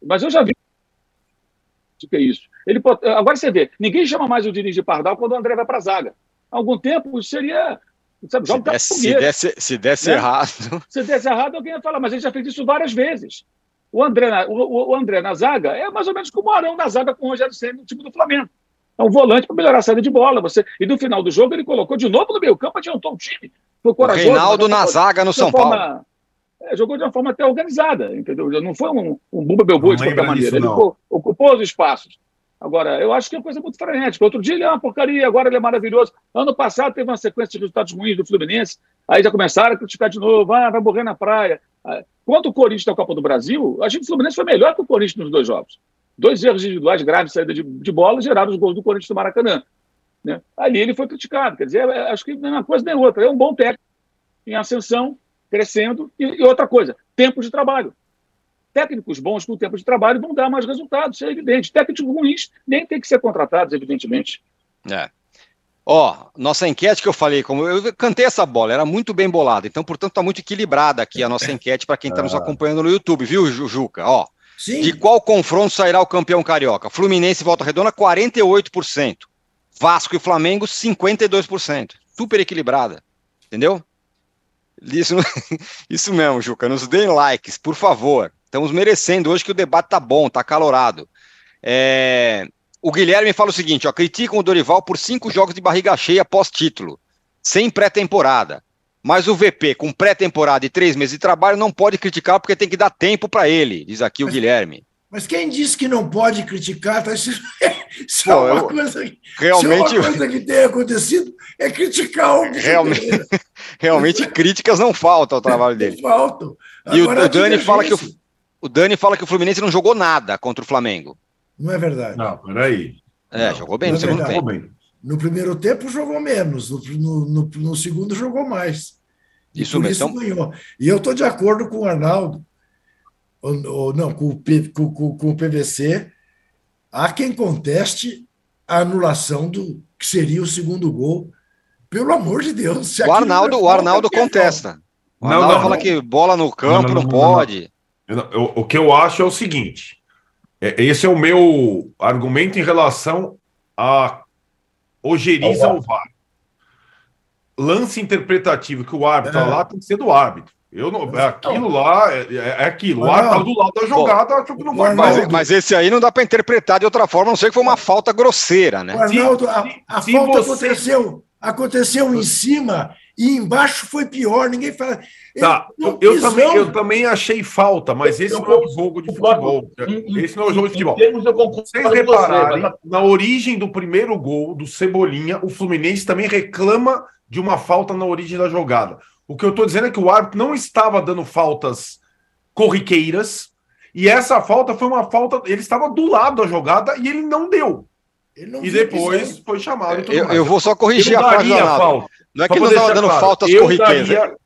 Mas eu já vi o que é isso. Ele, agora você vê, ninguém chama mais o Diniz de Pardal quando o André vai para a zaga. Há algum tempo seria Sabe, se, desse, se, desse, se desse né? errado. Se desse errado, alguém ia falar, mas ele já fez isso várias vezes. O André, na, o, o André na zaga é mais ou menos como o Arão na zaga com o Rogério Senna no time do Flamengo. É um volante para melhorar a saída de bola. Você... E no final do jogo ele colocou de novo no meio campo, adiantou o time. Foi corajoso. O Reinaldo na zaga no São forma... Paulo. É, jogou de uma forma até organizada, entendeu? Não foi um, um Bumba Belboi de qualquer maneira. Ele ocupou os espaços. Agora, eu acho que é uma coisa muito frenética. Outro dia ele é uma porcaria, agora ele é maravilhoso. Ano passado teve uma sequência de resultados ruins do Fluminense, aí já começaram a criticar de novo, ah, vai morrer na praia. Ah, quanto o Corinthians na Copa do Brasil, a gente o Fluminense foi melhor que o Corinthians nos dois jogos. Dois erros individuais graves, saída de, de bola, geraram os gols do Corinthians do Maracanã. Né? Ali ele foi criticado. Quer dizer, é, acho que nem uma coisa nem outra. É um bom técnico em ascensão, crescendo. E, e, outra coisa, tempo de trabalho. Técnicos bons com tempo de trabalho vão dar mais resultados, isso é evidente. Técnicos ruins nem tem que ser contratados, evidentemente. É. Ó, nossa enquete que eu falei, como eu cantei essa bola, era muito bem bolada, então, portanto, está muito equilibrada aqui a nossa enquete para quem está nos ah. acompanhando no YouTube, viu, Juca? Ó, Sim. de qual confronto sairá o campeão carioca? Fluminense e Volta Redonda, 48%. Vasco e Flamengo, 52%. Super equilibrada, entendeu? Isso, isso mesmo, Juca. Nos deem likes, por favor. Estamos merecendo hoje que o debate tá bom, tá calorado. É... O Guilherme fala o seguinte: ó, criticam o Dorival por cinco jogos de barriga cheia pós-título, sem pré-temporada. Mas o VP, com pré-temporada e três meses de trabalho, não pode criticar porque tem que dar tempo para ele, diz aqui o Guilherme. Mas quem disse que não pode criticar? Tá? Isso, é uma, eu, coisa, realmente, uma coisa que tem acontecido é criticar o realmente, realmente críticas não faltam ao trabalho dele. Não faltam. E o, o Dani fala que o, o Dani fala que o Fluminense não jogou nada contra o Flamengo. Não é verdade. Não, peraí. É, não, jogou bem no é segundo verdade. tempo. No primeiro tempo jogou menos, no, no, no segundo jogou mais. Isso mesmo. Isso ganhou. E eu estou de acordo com o Arnaldo ou, ou não, com o, com, com o PVC, há quem conteste a anulação do que seria o segundo gol. Pelo amor de Deus. O Arnaldo, o Arnaldo contesta. O Arnaldo não, não, fala não. que bola no campo não, pode. O que eu acho é o seguinte: é, esse é o meu argumento em relação a ojeriza ao VAR. Lance interpretativo que o árbitro é. lá tem que ser do árbitro. Eu não, é aquilo lá é, é aquilo. Lá tá do lado da jogada, acho que não vai mas, mas esse aí não dá para interpretar de outra forma, não sei que foi uma falta grosseira, né? Arnaldo, a, a se falta você... aconteceu, aconteceu em cima e embaixo foi pior, ninguém fala. Tá, eu, eu, também, eu também achei falta, mas esse eu, não é um jogo de futebol. esse não é um jogo de futebol. Vocês repararem, você, na origem do primeiro gol do Cebolinha, o Fluminense também reclama de uma falta na origem da jogada. O que eu estou dizendo é que o árbitro não estava dando faltas corriqueiras e essa falta foi uma falta. Ele estava do lado da jogada e ele não deu. Ele não e depois foi chamado. Eu, eu, vou só corrigir a frase falta. Não é que ele não estava dando claro, faltas corriqueiras. Daria,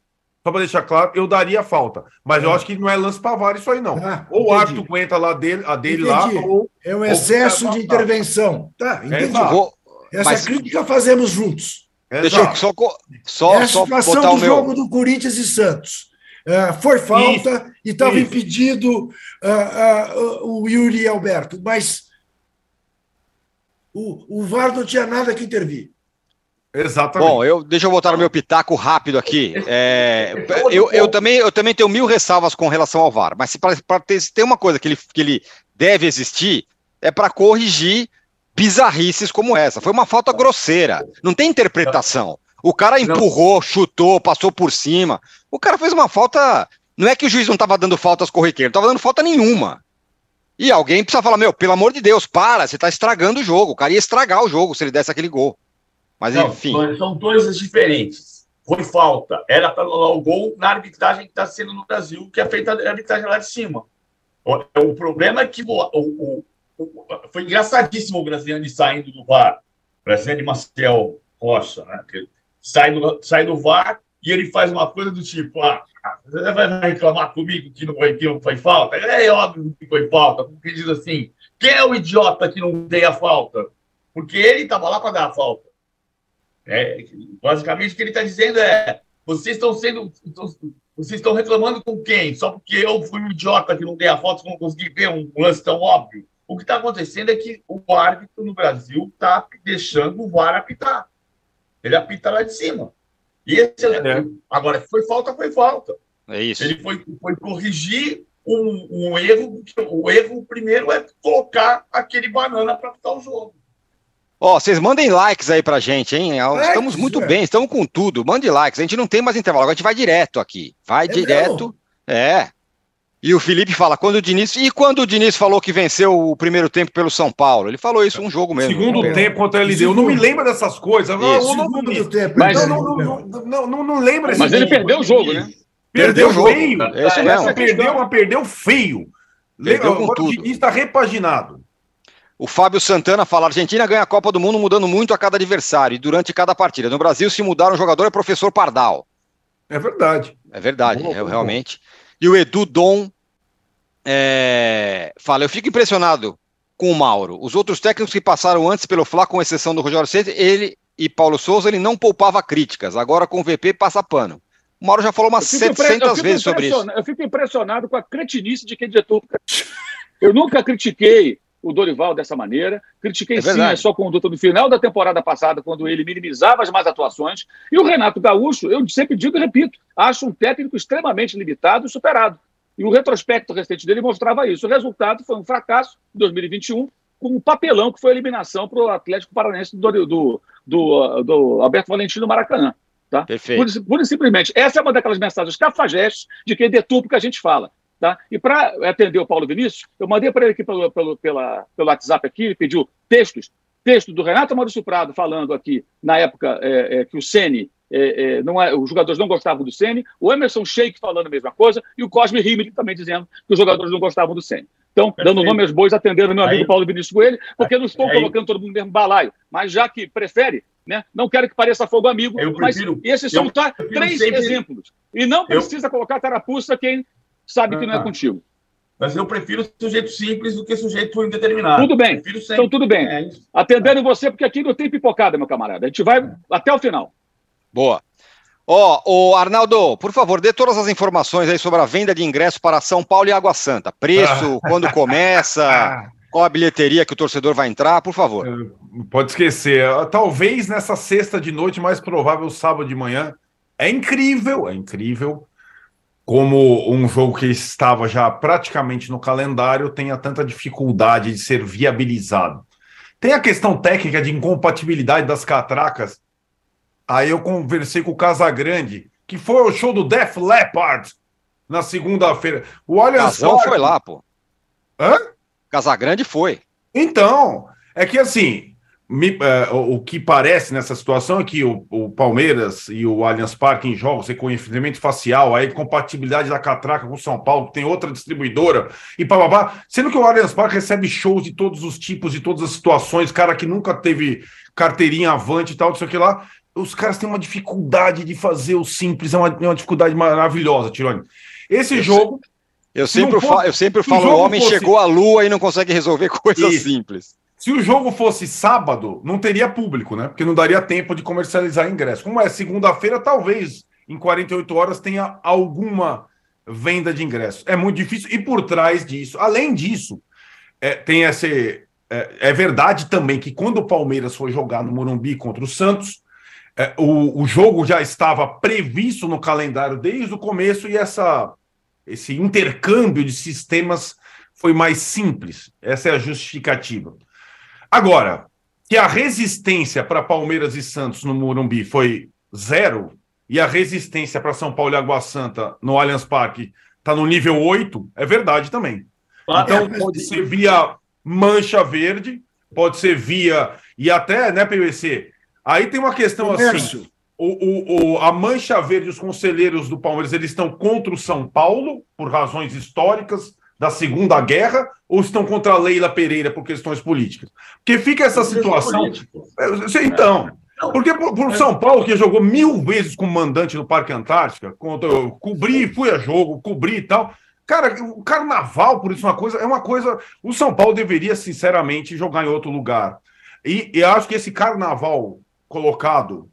só para deixar claro, eu daria falta. Mas é. eu acho que não é lance para VAR isso aí, não. Ah, ou o árbitro aguenta lá dele, a dele entendi. lá. Ou, é um excesso de intervenção. Tá, entendi. É, Essa mas... crítica fazemos juntos. Deixa eu só, só, é a só botar do meu... jogo do Corinthians e Santos. Uh, foi falta isso, e estava impedido uh, uh, o Yuri Alberto, mas o, o VAR não tinha nada que intervir. Exatamente. Bom, eu, deixa eu botar no meu pitaco rápido aqui. É, eu, eu, também, eu também tenho mil ressalvas com relação ao VAR, mas para ter, ter uma coisa que ele, que ele deve existir, é para corrigir bizarrices como essa. Foi uma falta grosseira. Não tem interpretação. O cara empurrou, chutou, passou por cima. O cara fez uma falta. Não é que o juiz não estava dando faltas corriqueiras, não estava dando falta nenhuma. E alguém precisa falar: meu, pelo amor de Deus, para, você está estragando o jogo. O cara ia estragar o jogo se ele desse aquele gol. Mas não, enfim. São coisas diferentes. Foi falta. Era para anular o gol na arbitragem que está sendo no Brasil, que é feita a arbitragem lá de cima. O, problema é que o, o, foi engraçadíssimo o Graziani saindo do VAR. Graziani Marcel Rocha, né? Que sai, do, sai do VAR e ele faz uma coisa do tipo: ah, você vai reclamar comigo que não foi, que não foi falta? É óbvio que foi falta. Porque diz assim: quem é o idiota que não tem a falta? Porque ele estava lá para dar a falta. É, basicamente, o que ele está dizendo é: vocês estão sendo. Vocês estão reclamando com quem? Só porque eu fui um idiota que não dei a que não consegui ver um lance tão óbvio. O que está acontecendo é que o árbitro no Brasil está deixando o VAR apitar. Ele apita lá de cima. E esse, é. é. Agora, foi falta, foi falta. É isso. Ele foi, foi corrigir um, um erro. O erro primeiro é colocar aquele banana para apitar o jogo. Ó, oh, vocês mandem likes aí pra gente, hein? Estamos muito é. bem, estamos com tudo. Mande likes. A gente não tem mais intervalo, agora a gente vai direto aqui. Vai é direto. Mesmo? É. E o Felipe fala, quando o Diniz. E quando o Diniz falou que venceu o primeiro tempo pelo São Paulo? Ele falou isso um jogo mesmo. Segundo tempo contra ele deu. Eu não me lembro dessas coisas. Não, não, não, tempo. Mas, não, não, não, não, não lembro Mas ele perdeu o jogo, né? Perdeu, o jogo. Feio. Isso mesmo. Perdeu, mas perdeu feio. Perdeu com o Diniz está repaginado. O Fábio Santana fala: a Argentina ganha a Copa do Mundo mudando muito a cada adversário e durante cada partida. No Brasil, se mudar um jogador, é professor Pardal. É verdade. É verdade, bom, é, bom, realmente. E o Edu Dom é, fala: eu fico impressionado com o Mauro. Os outros técnicos que passaram antes pelo Fla, com exceção do Rogério Ceni, ele e Paulo Souza, ele não poupava críticas. Agora com o VP passa pano. O Mauro já falou umas 700 vezes sobre isso. Eu fico impressionado com a cretinice de quem deturpa. Eu nunca critiquei o Dorival dessa maneira. Critiquei é sim a sua conduta no final da temporada passada, quando ele minimizava as más atuações. E o Renato Gaúcho, eu sempre digo e repito, acho um técnico extremamente limitado e superado. E o retrospecto recente dele mostrava isso. O resultado foi um fracasso em 2021, com um papelão que foi a eliminação para o Atlético Paranaense do, do, do, do Alberto Valentino Maracanã. Tá? Perfeito. Pura, e simplesmente. Essa é uma daquelas mensagens cafajestes de quem deturpa o que a gente fala. Tá? E para atender o Paulo Vinícius, eu mandei para ele aqui pelo, pelo, pela, pelo WhatsApp aqui, ele pediu textos, texto do Renato Maurício Prado falando aqui, na época é, é, que o Sene é, é, não é, os jogadores não gostavam do Ceni, o Emerson Sheik falando a mesma coisa e o Cosme Rimmel também dizendo que os jogadores não gostavam do Ceni. Então, Perfeito. dando nome aos bois, atendendo meu amigo aí, Paulo Vinícius Coelho, porque aí, não estou aí, colocando todo mundo no mesmo balaio, mas já que prefere, né, não quero que pareça fogo amigo, prefiro, mas esses são tá, três exemplos. E não precisa eu, colocar carapuça quem sabe que não é contigo. Mas eu prefiro sujeito simples do que sujeito indeterminado. Tudo bem. Então, tudo bem. É Atendendo você, porque aqui não tem pipocada, meu camarada. A gente vai até o final. Boa. Ó, oh, o Arnaldo, por favor, dê todas as informações aí sobre a venda de ingresso para São Paulo e Água Santa. Preço, quando começa, qual a bilheteria que o torcedor vai entrar, por favor. Pode esquecer. Talvez nessa sexta de noite, mais provável sábado de manhã. É incrível, é incrível como um jogo que estava já praticamente no calendário tenha tanta dificuldade de ser viabilizado. Tem a questão técnica de incompatibilidade das catracas Aí eu conversei com o Casagrande, que foi o show do Def Leppard na segunda-feira. O Allianz Casão Parque... foi lá, pô. Hã? Casagrande foi. Então, é que assim, me, é, o, que parece nessa situação é que o, o, Palmeiras e o Allianz Parque em jogos, reconhecimento facial, aí compatibilidade da catraca com o São Paulo, que tem outra distribuidora, e papapá. Sendo que o Allianz Parque recebe shows de todos os tipos, de todas as situações, cara que nunca teve carteirinha avante e tal, não sei o que lá os caras têm uma dificuldade de fazer o simples, é uma, é uma dificuldade maravilhosa, Tirone. Esse eu jogo. eu sempre, fosse, eu sempre falo, o, homem fosse... chegou à lua e não consegue resolver coisas Isso. simples. Se o jogo fosse sábado, não teria público, né? Porque não daria tempo de comercializar ingresso. Como é segunda-feira, talvez em 48 horas tenha alguma venda de ingresso. É muito difícil. E por trás disso, além disso, é, tem esse. É, é verdade também que quando o Palmeiras foi jogar no Morumbi contra o Santos, é, o, o jogo já estava previsto no calendário desde o começo e essa, esse intercâmbio de sistemas foi mais simples. Essa é a justificativa. Agora, que a resistência para Palmeiras e Santos no Morumbi foi zero e a resistência para São Paulo e Água Santa no Allianz Parque está no nível 8, é verdade também. Então, pode ser via mancha verde, pode ser via. E até, né, PVC? Aí tem uma questão assim. O, o, o, a Mancha Verde, os conselheiros do Palmeiras, eles estão contra o São Paulo, por razões históricas da Segunda Guerra, ou estão contra a Leila Pereira por questões políticas? Porque fica essa situação. É, então. Porque por, por, São Paulo, que jogou mil vezes como mandante no Parque Antártica, contra, eu cobri, fui a jogo, cobri e tal. Cara, o carnaval, por isso, é uma coisa, é uma coisa. O São Paulo deveria, sinceramente, jogar em outro lugar. E, e acho que esse carnaval colocado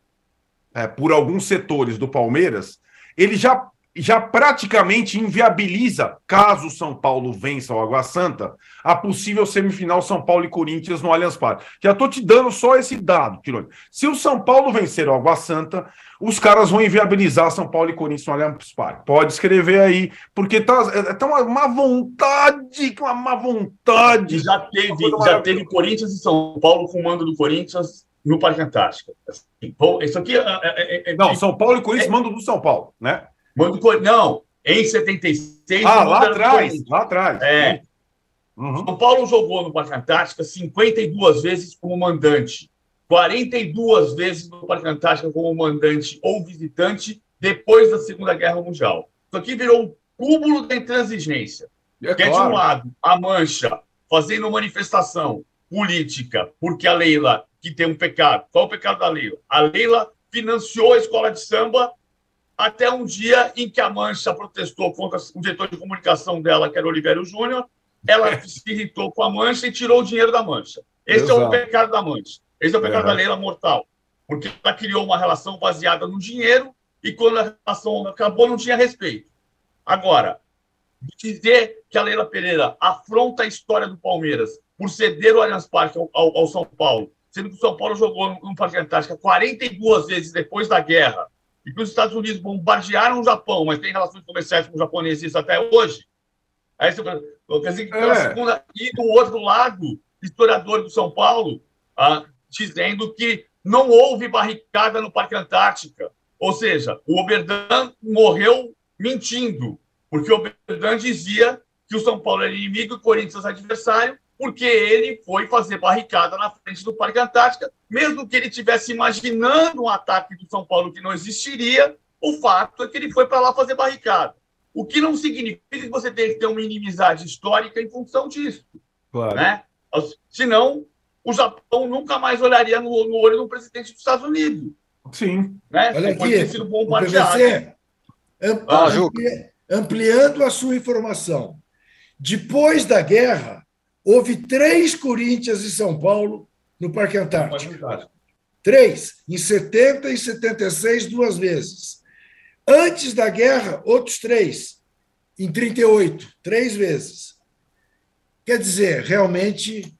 é, por alguns setores do Palmeiras, ele já, já praticamente inviabiliza, caso o São Paulo vença o Água Santa, a possível semifinal São Paulo e Corinthians no Allianz Parque. Já estou te dando só esse dado, Tirone. Se o São Paulo vencer o Água Santa, os caras vão inviabilizar São Paulo e Corinthians no Allianz Parque. Pode escrever aí, porque tá, é, tá uma, uma vontade, uma má vontade. Já teve, já teve Corinthians e São Paulo com o mando do Corinthians no Parque Antártica. Assim, bom, isso aqui é, é, é, é Não, São Paulo e Corinthians é, mandam do São Paulo, né? Mando do Não, em 76. Ah, lá atrás, lá atrás. É. Uhum. São Paulo jogou no Parque Antártica 52 vezes como mandante, 42 vezes no Parque Antártica como mandante ou visitante depois da Segunda Guerra Mundial. Isso aqui virou um cúmulo da intransigência. É que claro. é de um lado a Mancha fazendo manifestação política, porque a Leila, que tem um pecado, qual é o pecado da Leila? A Leila financiou a escola de samba até um dia em que a Mancha protestou contra o diretor de comunicação dela, que era Oliveira Júnior, ela se irritou com a Mancha e tirou o dinheiro da Mancha. Esse Exato. é o pecado da Mancha. Esse é o pecado é. da Leila mortal. Porque ela criou uma relação baseada no dinheiro e quando a relação acabou, não tinha respeito. Agora, dizer que a Leila Pereira afronta a história do Palmeiras por ceder o Allianz Parque ao, ao, ao São Paulo, sendo que o São Paulo jogou no, no Parque Antártica 42 vezes depois da guerra, e que os Estados Unidos bombardearam o Japão, mas tem relações comerciais com os japoneses até hoje. Aí você quer dizer que é. segunda. E do outro lado, historiador do São Paulo, ah, dizendo que não houve barricada no Parque Antártica. Ou seja, o Oberdan morreu mentindo, porque o Oberdan dizia que o São Paulo era inimigo e o Corinthians adversário, porque ele foi fazer barricada na frente do Parque Antártica, mesmo que ele estivesse imaginando um ataque do São Paulo que não existiria, o fato é que ele foi para lá fazer barricada. O que não significa que você tem que ter uma inimizade histórica em função disso. Claro. Né? Senão, o Japão nunca mais olharia no, no olho do presidente dos Estados Unidos. Sim. Né? Olha aqui, sido PVC, ah, ampliando a sua informação. Depois da guerra, houve três Corinthians e São Paulo no Parque Antártico. Três, em 70 e 76, duas vezes. Antes da guerra, outros três, em 38, três vezes. Quer dizer, realmente.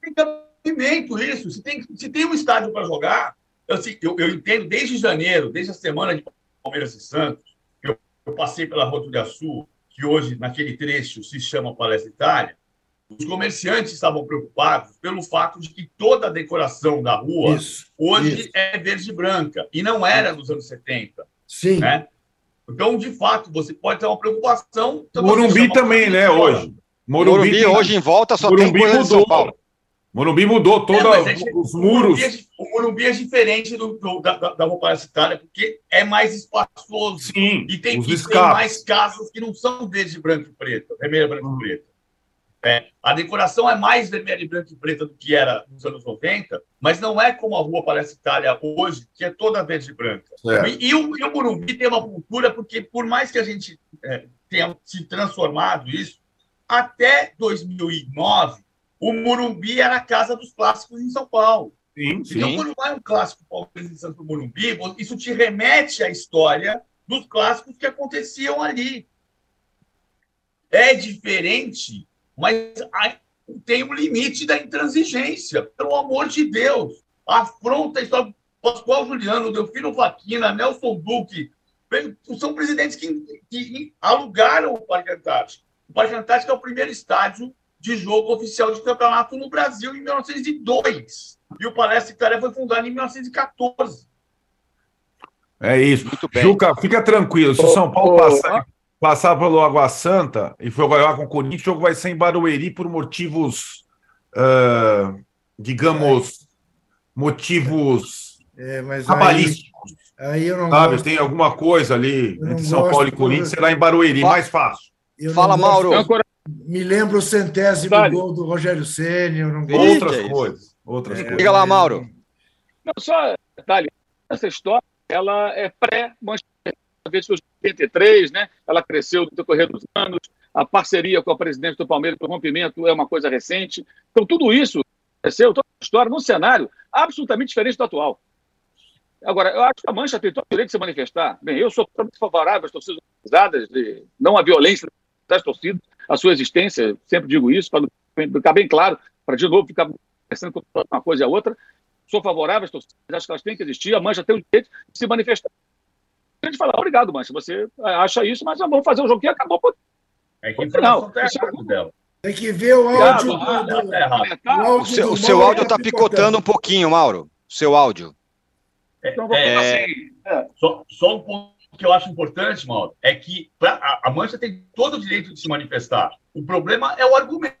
Tem cabimento isso. Se tem, se tem um estádio para jogar, eu, assim, eu, eu, entendo desde janeiro, desde a semana de Palmeiras e Santos, eu, eu passei pela Rota do Sul, que hoje, naquele trecho, se chama Palestra Itália, os comerciantes estavam preocupados pelo fato de que toda a decoração da rua isso, hoje isso. é verde e branca, e não era nos anos 70. Sim. Né? Então, de fato, você pode ter uma preocupação. Morumbi também, né, hoje? Morumbi, Morumbi hoje em volta só Morumbi tem coisa mudou. de São Paulo. Morumbi mudou todos é, é, os muros. É, o Morumbi é diferente do, do da, da roupa porque é mais espaçoso. Sim, e tem, e tem mais casas que não são verde, branco e preto, vermelho, branco e hum. preto. É, a decoração é mais vermelha, branco e preta do que era nos anos 90, mas não é como a rua Palestra Itália hoje, que é toda verde e branca. É. E, e, o, e, o, Morumbi tem uma cultura, porque por mais que a gente é, tenha se transformado isso, até 2009, o Morumbi era a casa dos clássicos em São Paulo. Sim, sim. Então, quando vai um clássico Palmeiras Santo Morumbi, isso te remete à história dos clássicos que aconteciam ali. É diferente mas tem um limite da intransigência, pelo amor de Deus. Afronta a história. Pascoal Juliano, Delfino Faquina, Nelson Duque, são presidentes que, que alugaram o Parque Antártico. O Parque Antártico é o primeiro estádio de jogo oficial de campeonato no Brasil em 1902. E o Palestra Itália foi fundado em 1914. É isso. Muito bem. Juca, fica tranquilo. Se o São Paulo passar, passar pelo Água Santa e for jogar com o Corinthians, o jogo vai ser em Barueri por motivos, uh, digamos, motivos é. Aí, aí, eu não Sabe, gosto. tem alguma coisa ali entre São Paulo e Corinthians, será em Barueri, mais fácil. Fala, Mauro. Me lembro o centésimo gol do Rogério Ceni, eu não gosto. Outras coisas. Outras é, coisas. Diga lá, Mauro. Não, só, detalhe, essa história, ela é pré-Manchester vez que 83, né? Ela cresceu no decorrer dos anos. A parceria com a presidente do Palmeiras, o rompimento, é uma coisa recente. Então, tudo isso cresceu, toda a história, num cenário absolutamente diferente do atual. Agora, eu acho que a Mancha tem todo o direito de se manifestar. Bem, eu sou totalmente favorável às torcidas organizadas, de, não à violência das torcidas, a sua existência, sempre digo isso, para ficar bem claro, para de novo ficar pensando com uma coisa e a outra. Sou favorável às torcidas, acho que elas têm que existir, a Mancha tem o direito de se manifestar a gente fala, obrigado, Mancha, você acha isso, mas vamos fazer o jogo que acabou. É que informação tá dela. Tem que ver o áudio. Ah, do, o seu, o seu áudio está picotando um pouquinho, Mauro. O seu áudio. É, é, é, só, só um ponto que eu acho importante, Mauro, é que pra, a, a Mancha tem todo o direito de se manifestar. O problema é o argumento.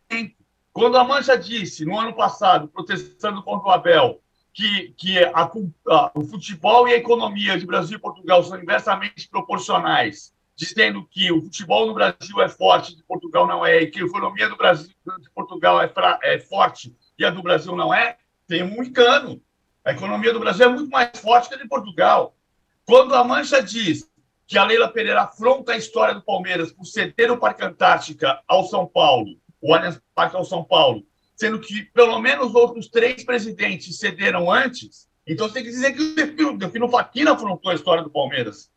Quando a Mancha disse, no ano passado, protestando contra o Abel, que, que a, a, o futebol e a economia de Brasil e Portugal são inversamente proporcionais dizendo que o futebol no Brasil é forte, de Portugal não é, e que a economia do Brasil de Portugal é, fra, é forte e a do Brasil não é, tem um engano. A economia do Brasil é muito mais forte que a de Portugal. Quando a Mancha diz que a Leila Pereira afronta a história do Palmeiras por ceder o Parque Antártica ao São Paulo, o Allianz Parque ao São Paulo, sendo que pelo menos outros três presidentes cederam antes, então você tem que dizer que o Delfino Faquina afrontou a história do Palmeiras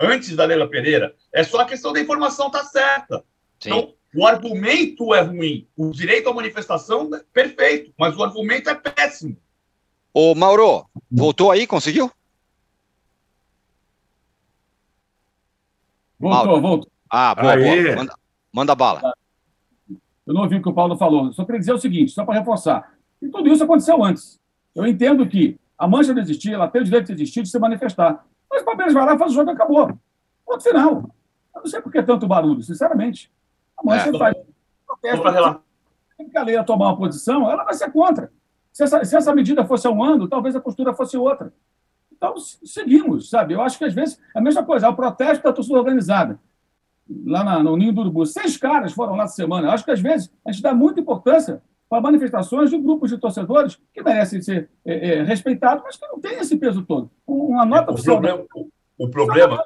antes da Leila Pereira. É só a questão da informação tá certa. Sim. Então, o argumento é ruim. O direito à manifestação é perfeito, mas o argumento é péssimo. Ô, Mauro, voltou aí? Conseguiu? Voltou, Mauro. voltou. Ah, boa, boa. Manda, manda bala. Eu não ouvi o que o Paulo falou. Só queria dizer o seguinte, só para reforçar. E tudo isso aconteceu antes. Eu entendo que a mancha não existia, ela tem o direito de existir, de se manifestar. Mas o Palmeiras vai lá, faz o jogo e acabou. Ponto final. Eu não sei por que tanto barulho, sinceramente. A mancha é, faz protesto. Se a lei tomar uma posição, ela vai ser contra. Se essa, se essa medida fosse há um ano, talvez a postura fosse outra. Então, seguimos, sabe? Eu acho que às vezes é a mesma coisa, é o protesto da torcida organizada lá na, no Ninho do Urubu. Seis caras foram lá essa semana. Acho que, às vezes, a gente dá muita importância para manifestações de grupos de torcedores que merecem ser é, é, respeitados, mas que não têm esse peso todo. Uma nota o problema, o, o problema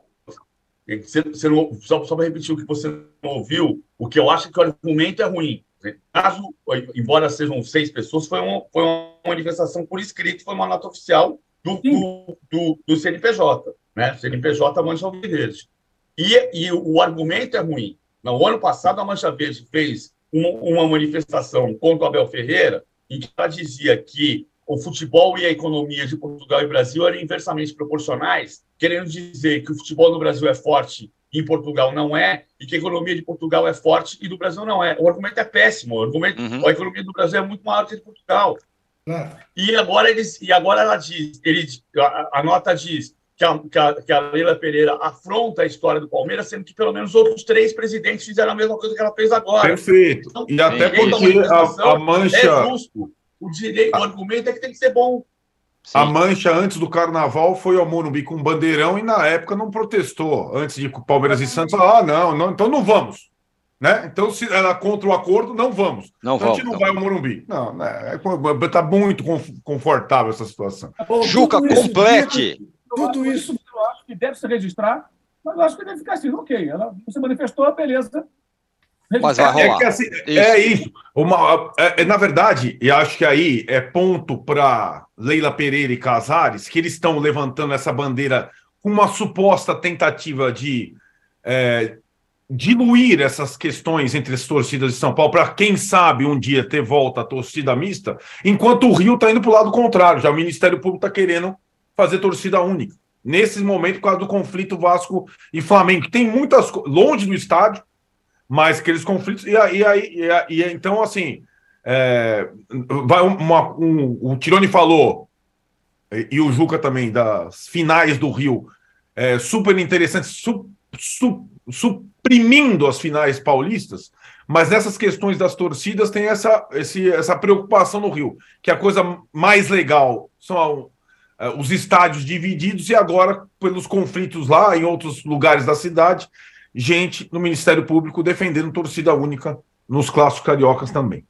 é você, você não, só, só para repetir o que você não ouviu, o que eu acho é que o argumento é ruim. Caso, embora sejam seis pessoas, foi uma, foi uma manifestação por escrito, foi uma nota oficial do, do, do, do, CNPJ, né? CNPJ Mancha Verde. E, e o argumento é ruim. No ano passado, a Mancha Verde fez uma, uma manifestação contra o Abel Ferreira, em que ela dizia que o futebol e a economia de Portugal e Brasil eram inversamente proporcionais, querendo dizer que o futebol no Brasil é forte e em Portugal não é, e que a economia de Portugal é forte e do Brasil não é. O argumento é péssimo. O argumento, uhum. A economia do Brasil é muito maior que a de Portugal. É. E agora eles, e agora ela diz, ele, a, a nota diz que a, que, a, que a Leila Pereira afronta a história do Palmeiras, sendo que pelo menos outros três presidentes fizeram a mesma coisa que ela fez agora. Perfeito. Então, e até porque a, a, mancha. É justo. O, direito, o argumento é que tem que ser bom. Sim. A mancha antes do carnaval foi ao Morumbi com um bandeirão e na época não protestou. Antes de Palmeiras e Santos, ah, não, não, então não vamos. Né? Então, se ela contra o acordo, não vamos. Não então, vamos, a gente não, não vai ao Morumbi. Não, né? Está muito confortável essa situação. Juca, complete. Tudo isso eu acho que deve se registrar, mas eu acho que deve ficar assim, ok. Ela se manifestou, beleza. Mas vai rolar. É, é, assim, isso. é isso. Uma, é, é, na verdade, e acho que aí é ponto para Leila Pereira e Casares, que eles estão levantando essa bandeira com uma suposta tentativa de é, diluir essas questões entre as torcidas de São Paulo, para quem sabe um dia ter volta a torcida mista, enquanto o Rio está indo para o lado contrário. Já o Ministério Público está querendo fazer torcida única. Nesse momento, por causa do conflito Vasco e Flamengo, tem muitas longe do estádio, mas aqueles conflitos. E aí, e e, então, assim, é, vai uma, um, o Tirone falou, e, e, o Juca também, das finais do Rio, é, super interessantes, su, su, suprimindo as finais paulistas, mas nessas questões das torcidas tem essa, esse, essa preocupação no Rio, que a coisa mais legal são os estádios divididos e agora, pelos conflitos lá em outros lugares da cidade, gente no Ministério Público defendendo torcida única nos clássicos cariocas também.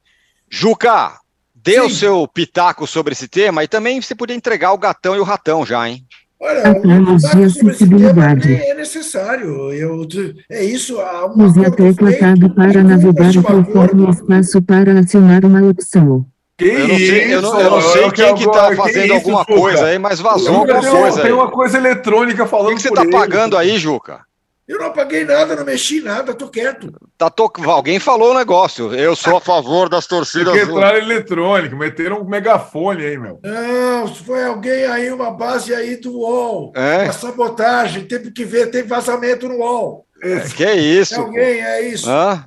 Juca, dê Sim. o seu pitaco sobre esse tema e também você podia entregar o gatão e o ratão já, hein? Olha, Apenas de acessibilidade. É necessário. Eu, é isso. Use a tecla Tab para navegar conforme o espaço para acionar uma opção. Que eu não sei, eu não, eu não sei quem que está fazendo que alguma isso, coisa aí, mas vazou alguma coisa Tem uma coisa eletrônica falando. O que, que você está pagando aí, Juca? Eu não apaguei nada, não mexi nada, tô quieto. Tá to... Alguém falou o negócio. Eu sou a favor das torcidas. Entraram eletrônico, meteram um megafone aí, meu. Não, foi alguém aí, uma base aí do UOL. É? Uma sabotagem, teve que ver, tem vazamento no UOL. É, que é isso? É alguém, é isso. Hã?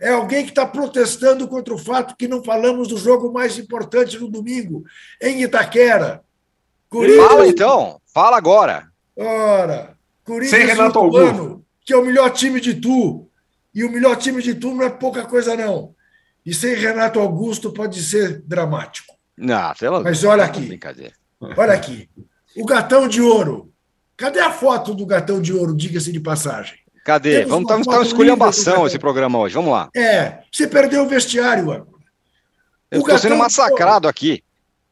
É alguém que está protestando contra o fato que não falamos do jogo mais importante no domingo, em Itaquera. Corinthians... Fala então, fala agora. Ora, Corinthians Sem Renato Augusto. que é o melhor time de tu. E o melhor time de tu não é pouca coisa, não. E sem Renato Augusto pode ser dramático. Não, pelo Mas olha aqui. Olha aqui. O gatão de ouro. Cadê a foto do gatão de ouro, diga-se de passagem? Cadê? Temos Vamos estar tá, tá esculhambação esse programa hoje. Vamos lá. É, você perdeu o vestiário, Âncora. Eu O estou sendo Gatão- massacrado aqui.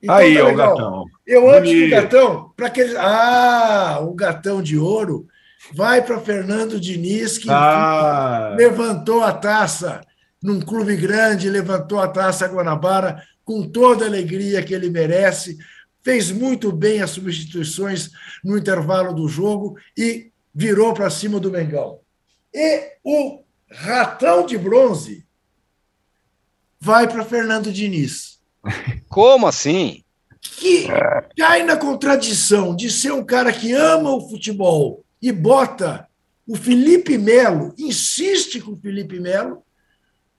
Então Aí, tá ó, o gatão. Eu antes do gatão, para aqueles. Ah, o gatão de ouro vai para Fernando Diniz, que Ah, levantou a taça num clube grande, levantou a taça Guanabara com toda a alegria que ele merece, fez muito bem as substituições no intervalo do jogo e virou para cima do Mengão. E o ratão de bronze vai para Fernando Diniz Como assim? que cai na contradição de ser um cara que ama o futebol e bota o Felipe Melo, insiste com o Felipe Melo,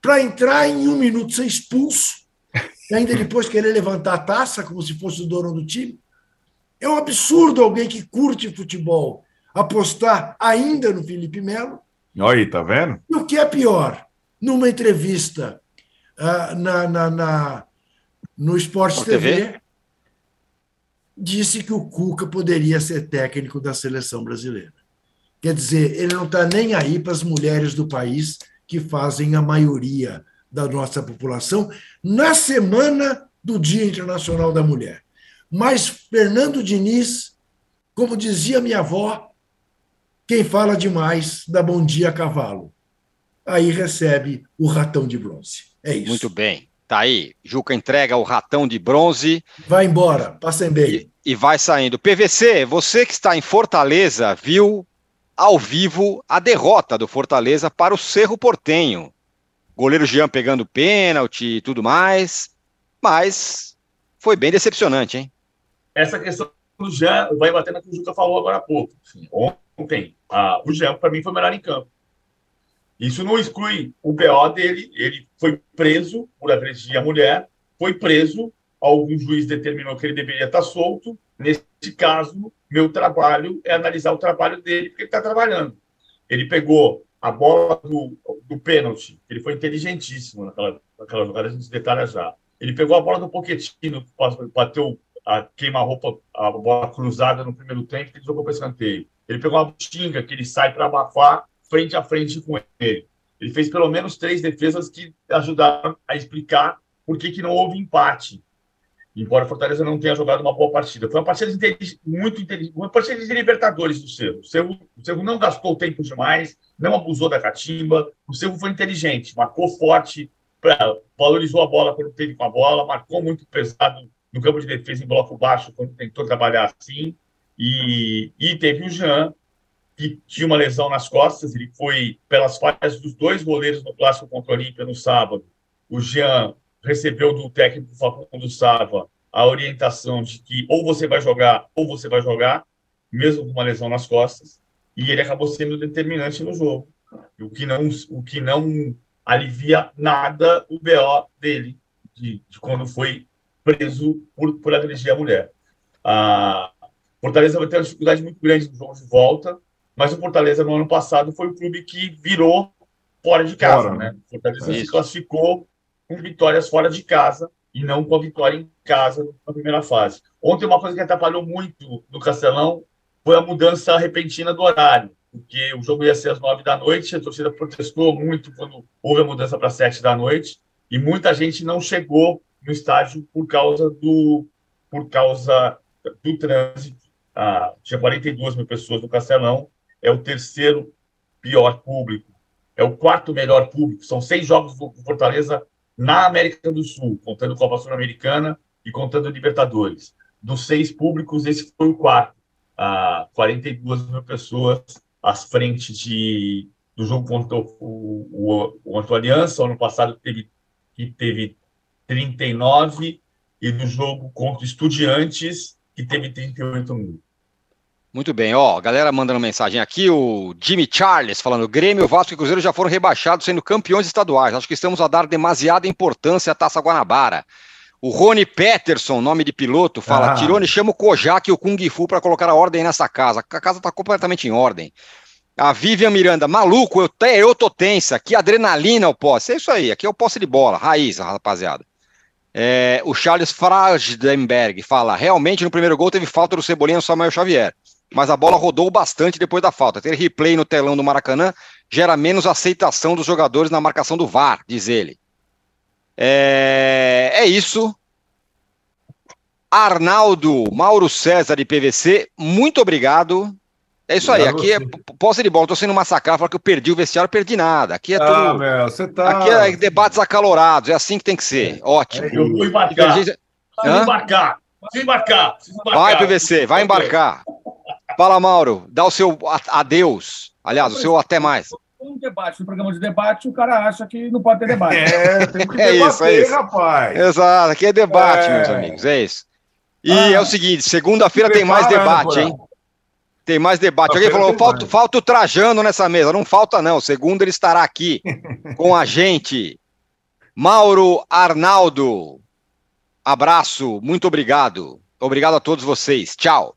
para entrar em um minuto ser expulso, e ainda depois querer levantar a taça como se fosse o dono do time. É um absurdo alguém que curte futebol apostar ainda no Felipe Melo. olha aí, tá vendo? E o que é pior, numa entrevista ah, na, na, na- no Esporte Sport TV, TV? disse que o Cuca poderia ser técnico da seleção brasileira. Quer dizer, ele não está nem aí para as mulheres do país que fazem a maioria da nossa população na semana do Dia Internacional da Mulher. Mas Fernando Diniz, como dizia minha avó, quem fala demais dá bom dia a cavalo. Aí recebe o ratão de bronze. É isso. Muito bem. Tá aí. Juca entrega o ratão de bronze Vai embora, passem bem. e, e vai saindo. PVC, você que está em Fortaleza, viu ao vivo a derrota do Fortaleza para o Cerro Portenho. Goleiro Jean pegando pênalti e tudo mais. Mas foi bem decepcionante, hein? essa questão do Jean vai bater na que o Juca falou agora há pouco. Ontem, ah, o Jean, para mim, foi o melhor em campo. Isso não exclui o BO dele. Ele foi preso por agredir a mulher, foi preso. Algum juiz determinou que ele deveria estar solto. Nesse caso, meu trabalho é analisar o trabalho dele, porque ele está trabalhando. Ele pegou a bola do, do pênalti, ele foi inteligentíssimo naquela, naquela jogada, a gente detalha já. Ele pegou a bola do Pochettino, bateu a queima-roupa, a bola cruzada no primeiro tempo, que jogou para escanteio. Ele pegou uma xinga que ele sai para abafar frente a frente com ele. Ele fez pelo menos três defesas que ajudaram a explicar por que, que não houve empate. Embora o Fortaleza não tenha jogado uma boa partida. Foi uma partida muito inteligente, uma partida de Libertadores do Cerro. O Cerro. O Cerro não gastou tempo demais, não abusou da catimba. O Cerro foi inteligente, marcou forte, pra- valorizou a bola quando teve com a bola, marcou muito pesado no campo de defesa em bloco baixo quando tentou trabalhar assim. E, e teve o Jean, que tinha uma lesão nas costas, ele foi pelas falhas dos dois goleiros no clássico contra o Olímpia no sábado. O Jean recebeu do técnico Facundo Sava a orientação de que ou você vai jogar ou você vai jogar, mesmo com uma lesão nas costas, e ele acabou sendo determinante no jogo, o que não, o que não alivia nada o BO dele, de, de quando foi preso por, por agredir a mulher. A Fortaleza vai ter uma dificuldade muito grande no jogo de volta, mas o Fortaleza no ano passado foi o clube que virou fora de casa, Fora, né? O Fortaleza Isso. se classificou com vitórias fora de casa e não com a vitória em casa na primeira fase. Ontem uma coisa que atrapalhou muito no Castelão foi a mudança repentina do horário, porque o jogo ia ser às nove da noite, a torcida protestou muito quando houve a mudança para sete da noite e muita gente não chegou no estádio por causa do por causa do trânsito. Ah, tinha 42 mil pessoas no Castelão, é o terceiro pior público, é o quarto melhor público. São seis jogos do Fortaleza na América do Sul, contando Copa Sul-Americana e contando Libertadores. Dos seis públicos, esse foi o quarto. Ah, 42 mil pessoas à frente de, do jogo contra o, o, o, Aliança. Ano passado teve, que teve 39 e no jogo contra Estudiantes, que teve 38 mil. Muito bem, ó, galera mandando mensagem aqui, o Jimmy Charles falando, Grêmio, Vasco e Cruzeiro já foram rebaixados sendo campeões estaduais, acho que estamos a dar demasiada importância à Taça Guanabara. O Rony Peterson, nome de piloto, fala, Ah. Tirone, chama o Kojak e o Kung Fu para colocar a ordem nessa casa, a casa está completamente em ordem. A Vivian Miranda, maluco, eu, te- eu tô tensa, que adrenalina o posse, é isso aí, aqui é o posse de bola, raiz, rapaziada. É, o Charles Frasdenberg fala, realmente no primeiro gol teve falta do Cebolinha no Samuel Xavier. Mas a bola rodou bastante depois da falta. Ter replay no telão do Maracanã gera menos aceitação dos jogadores na marcação do VAR, diz ele. É, é isso. Arnaldo, Mauro César de PVC, muito obrigado. É isso aí, aqui é posse de bola. Tô sendo massacrado, falar que eu perdi o vestiário, perdi nada. Aqui é ah, tudo. Meu, você tá... Aqui é debates acalorados, é assim que tem que ser. É. Ótimo. Eu vou embarcar. Vou embarcar. Vou embarcar. Vai, PVC, vai embarcar. Fala, Mauro, dá o seu adeus. Aliás, o seu até mais. Um debate, no programa de debate, o cara acha que não pode ter debate. É, tem que é debater, isso, é isso. rapaz. Exato, aqui é debate, é. meus amigos, é isso. E ah, é o seguinte, segunda-feira tem mais debate, hein? Tem mais debate. Alguém falou, falta, falta o Trajano nessa mesa. Não falta, não. Segundo, ele estará aqui com a gente. Mauro Arnaldo, abraço, muito obrigado. Obrigado a todos vocês. Tchau.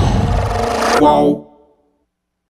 Qual?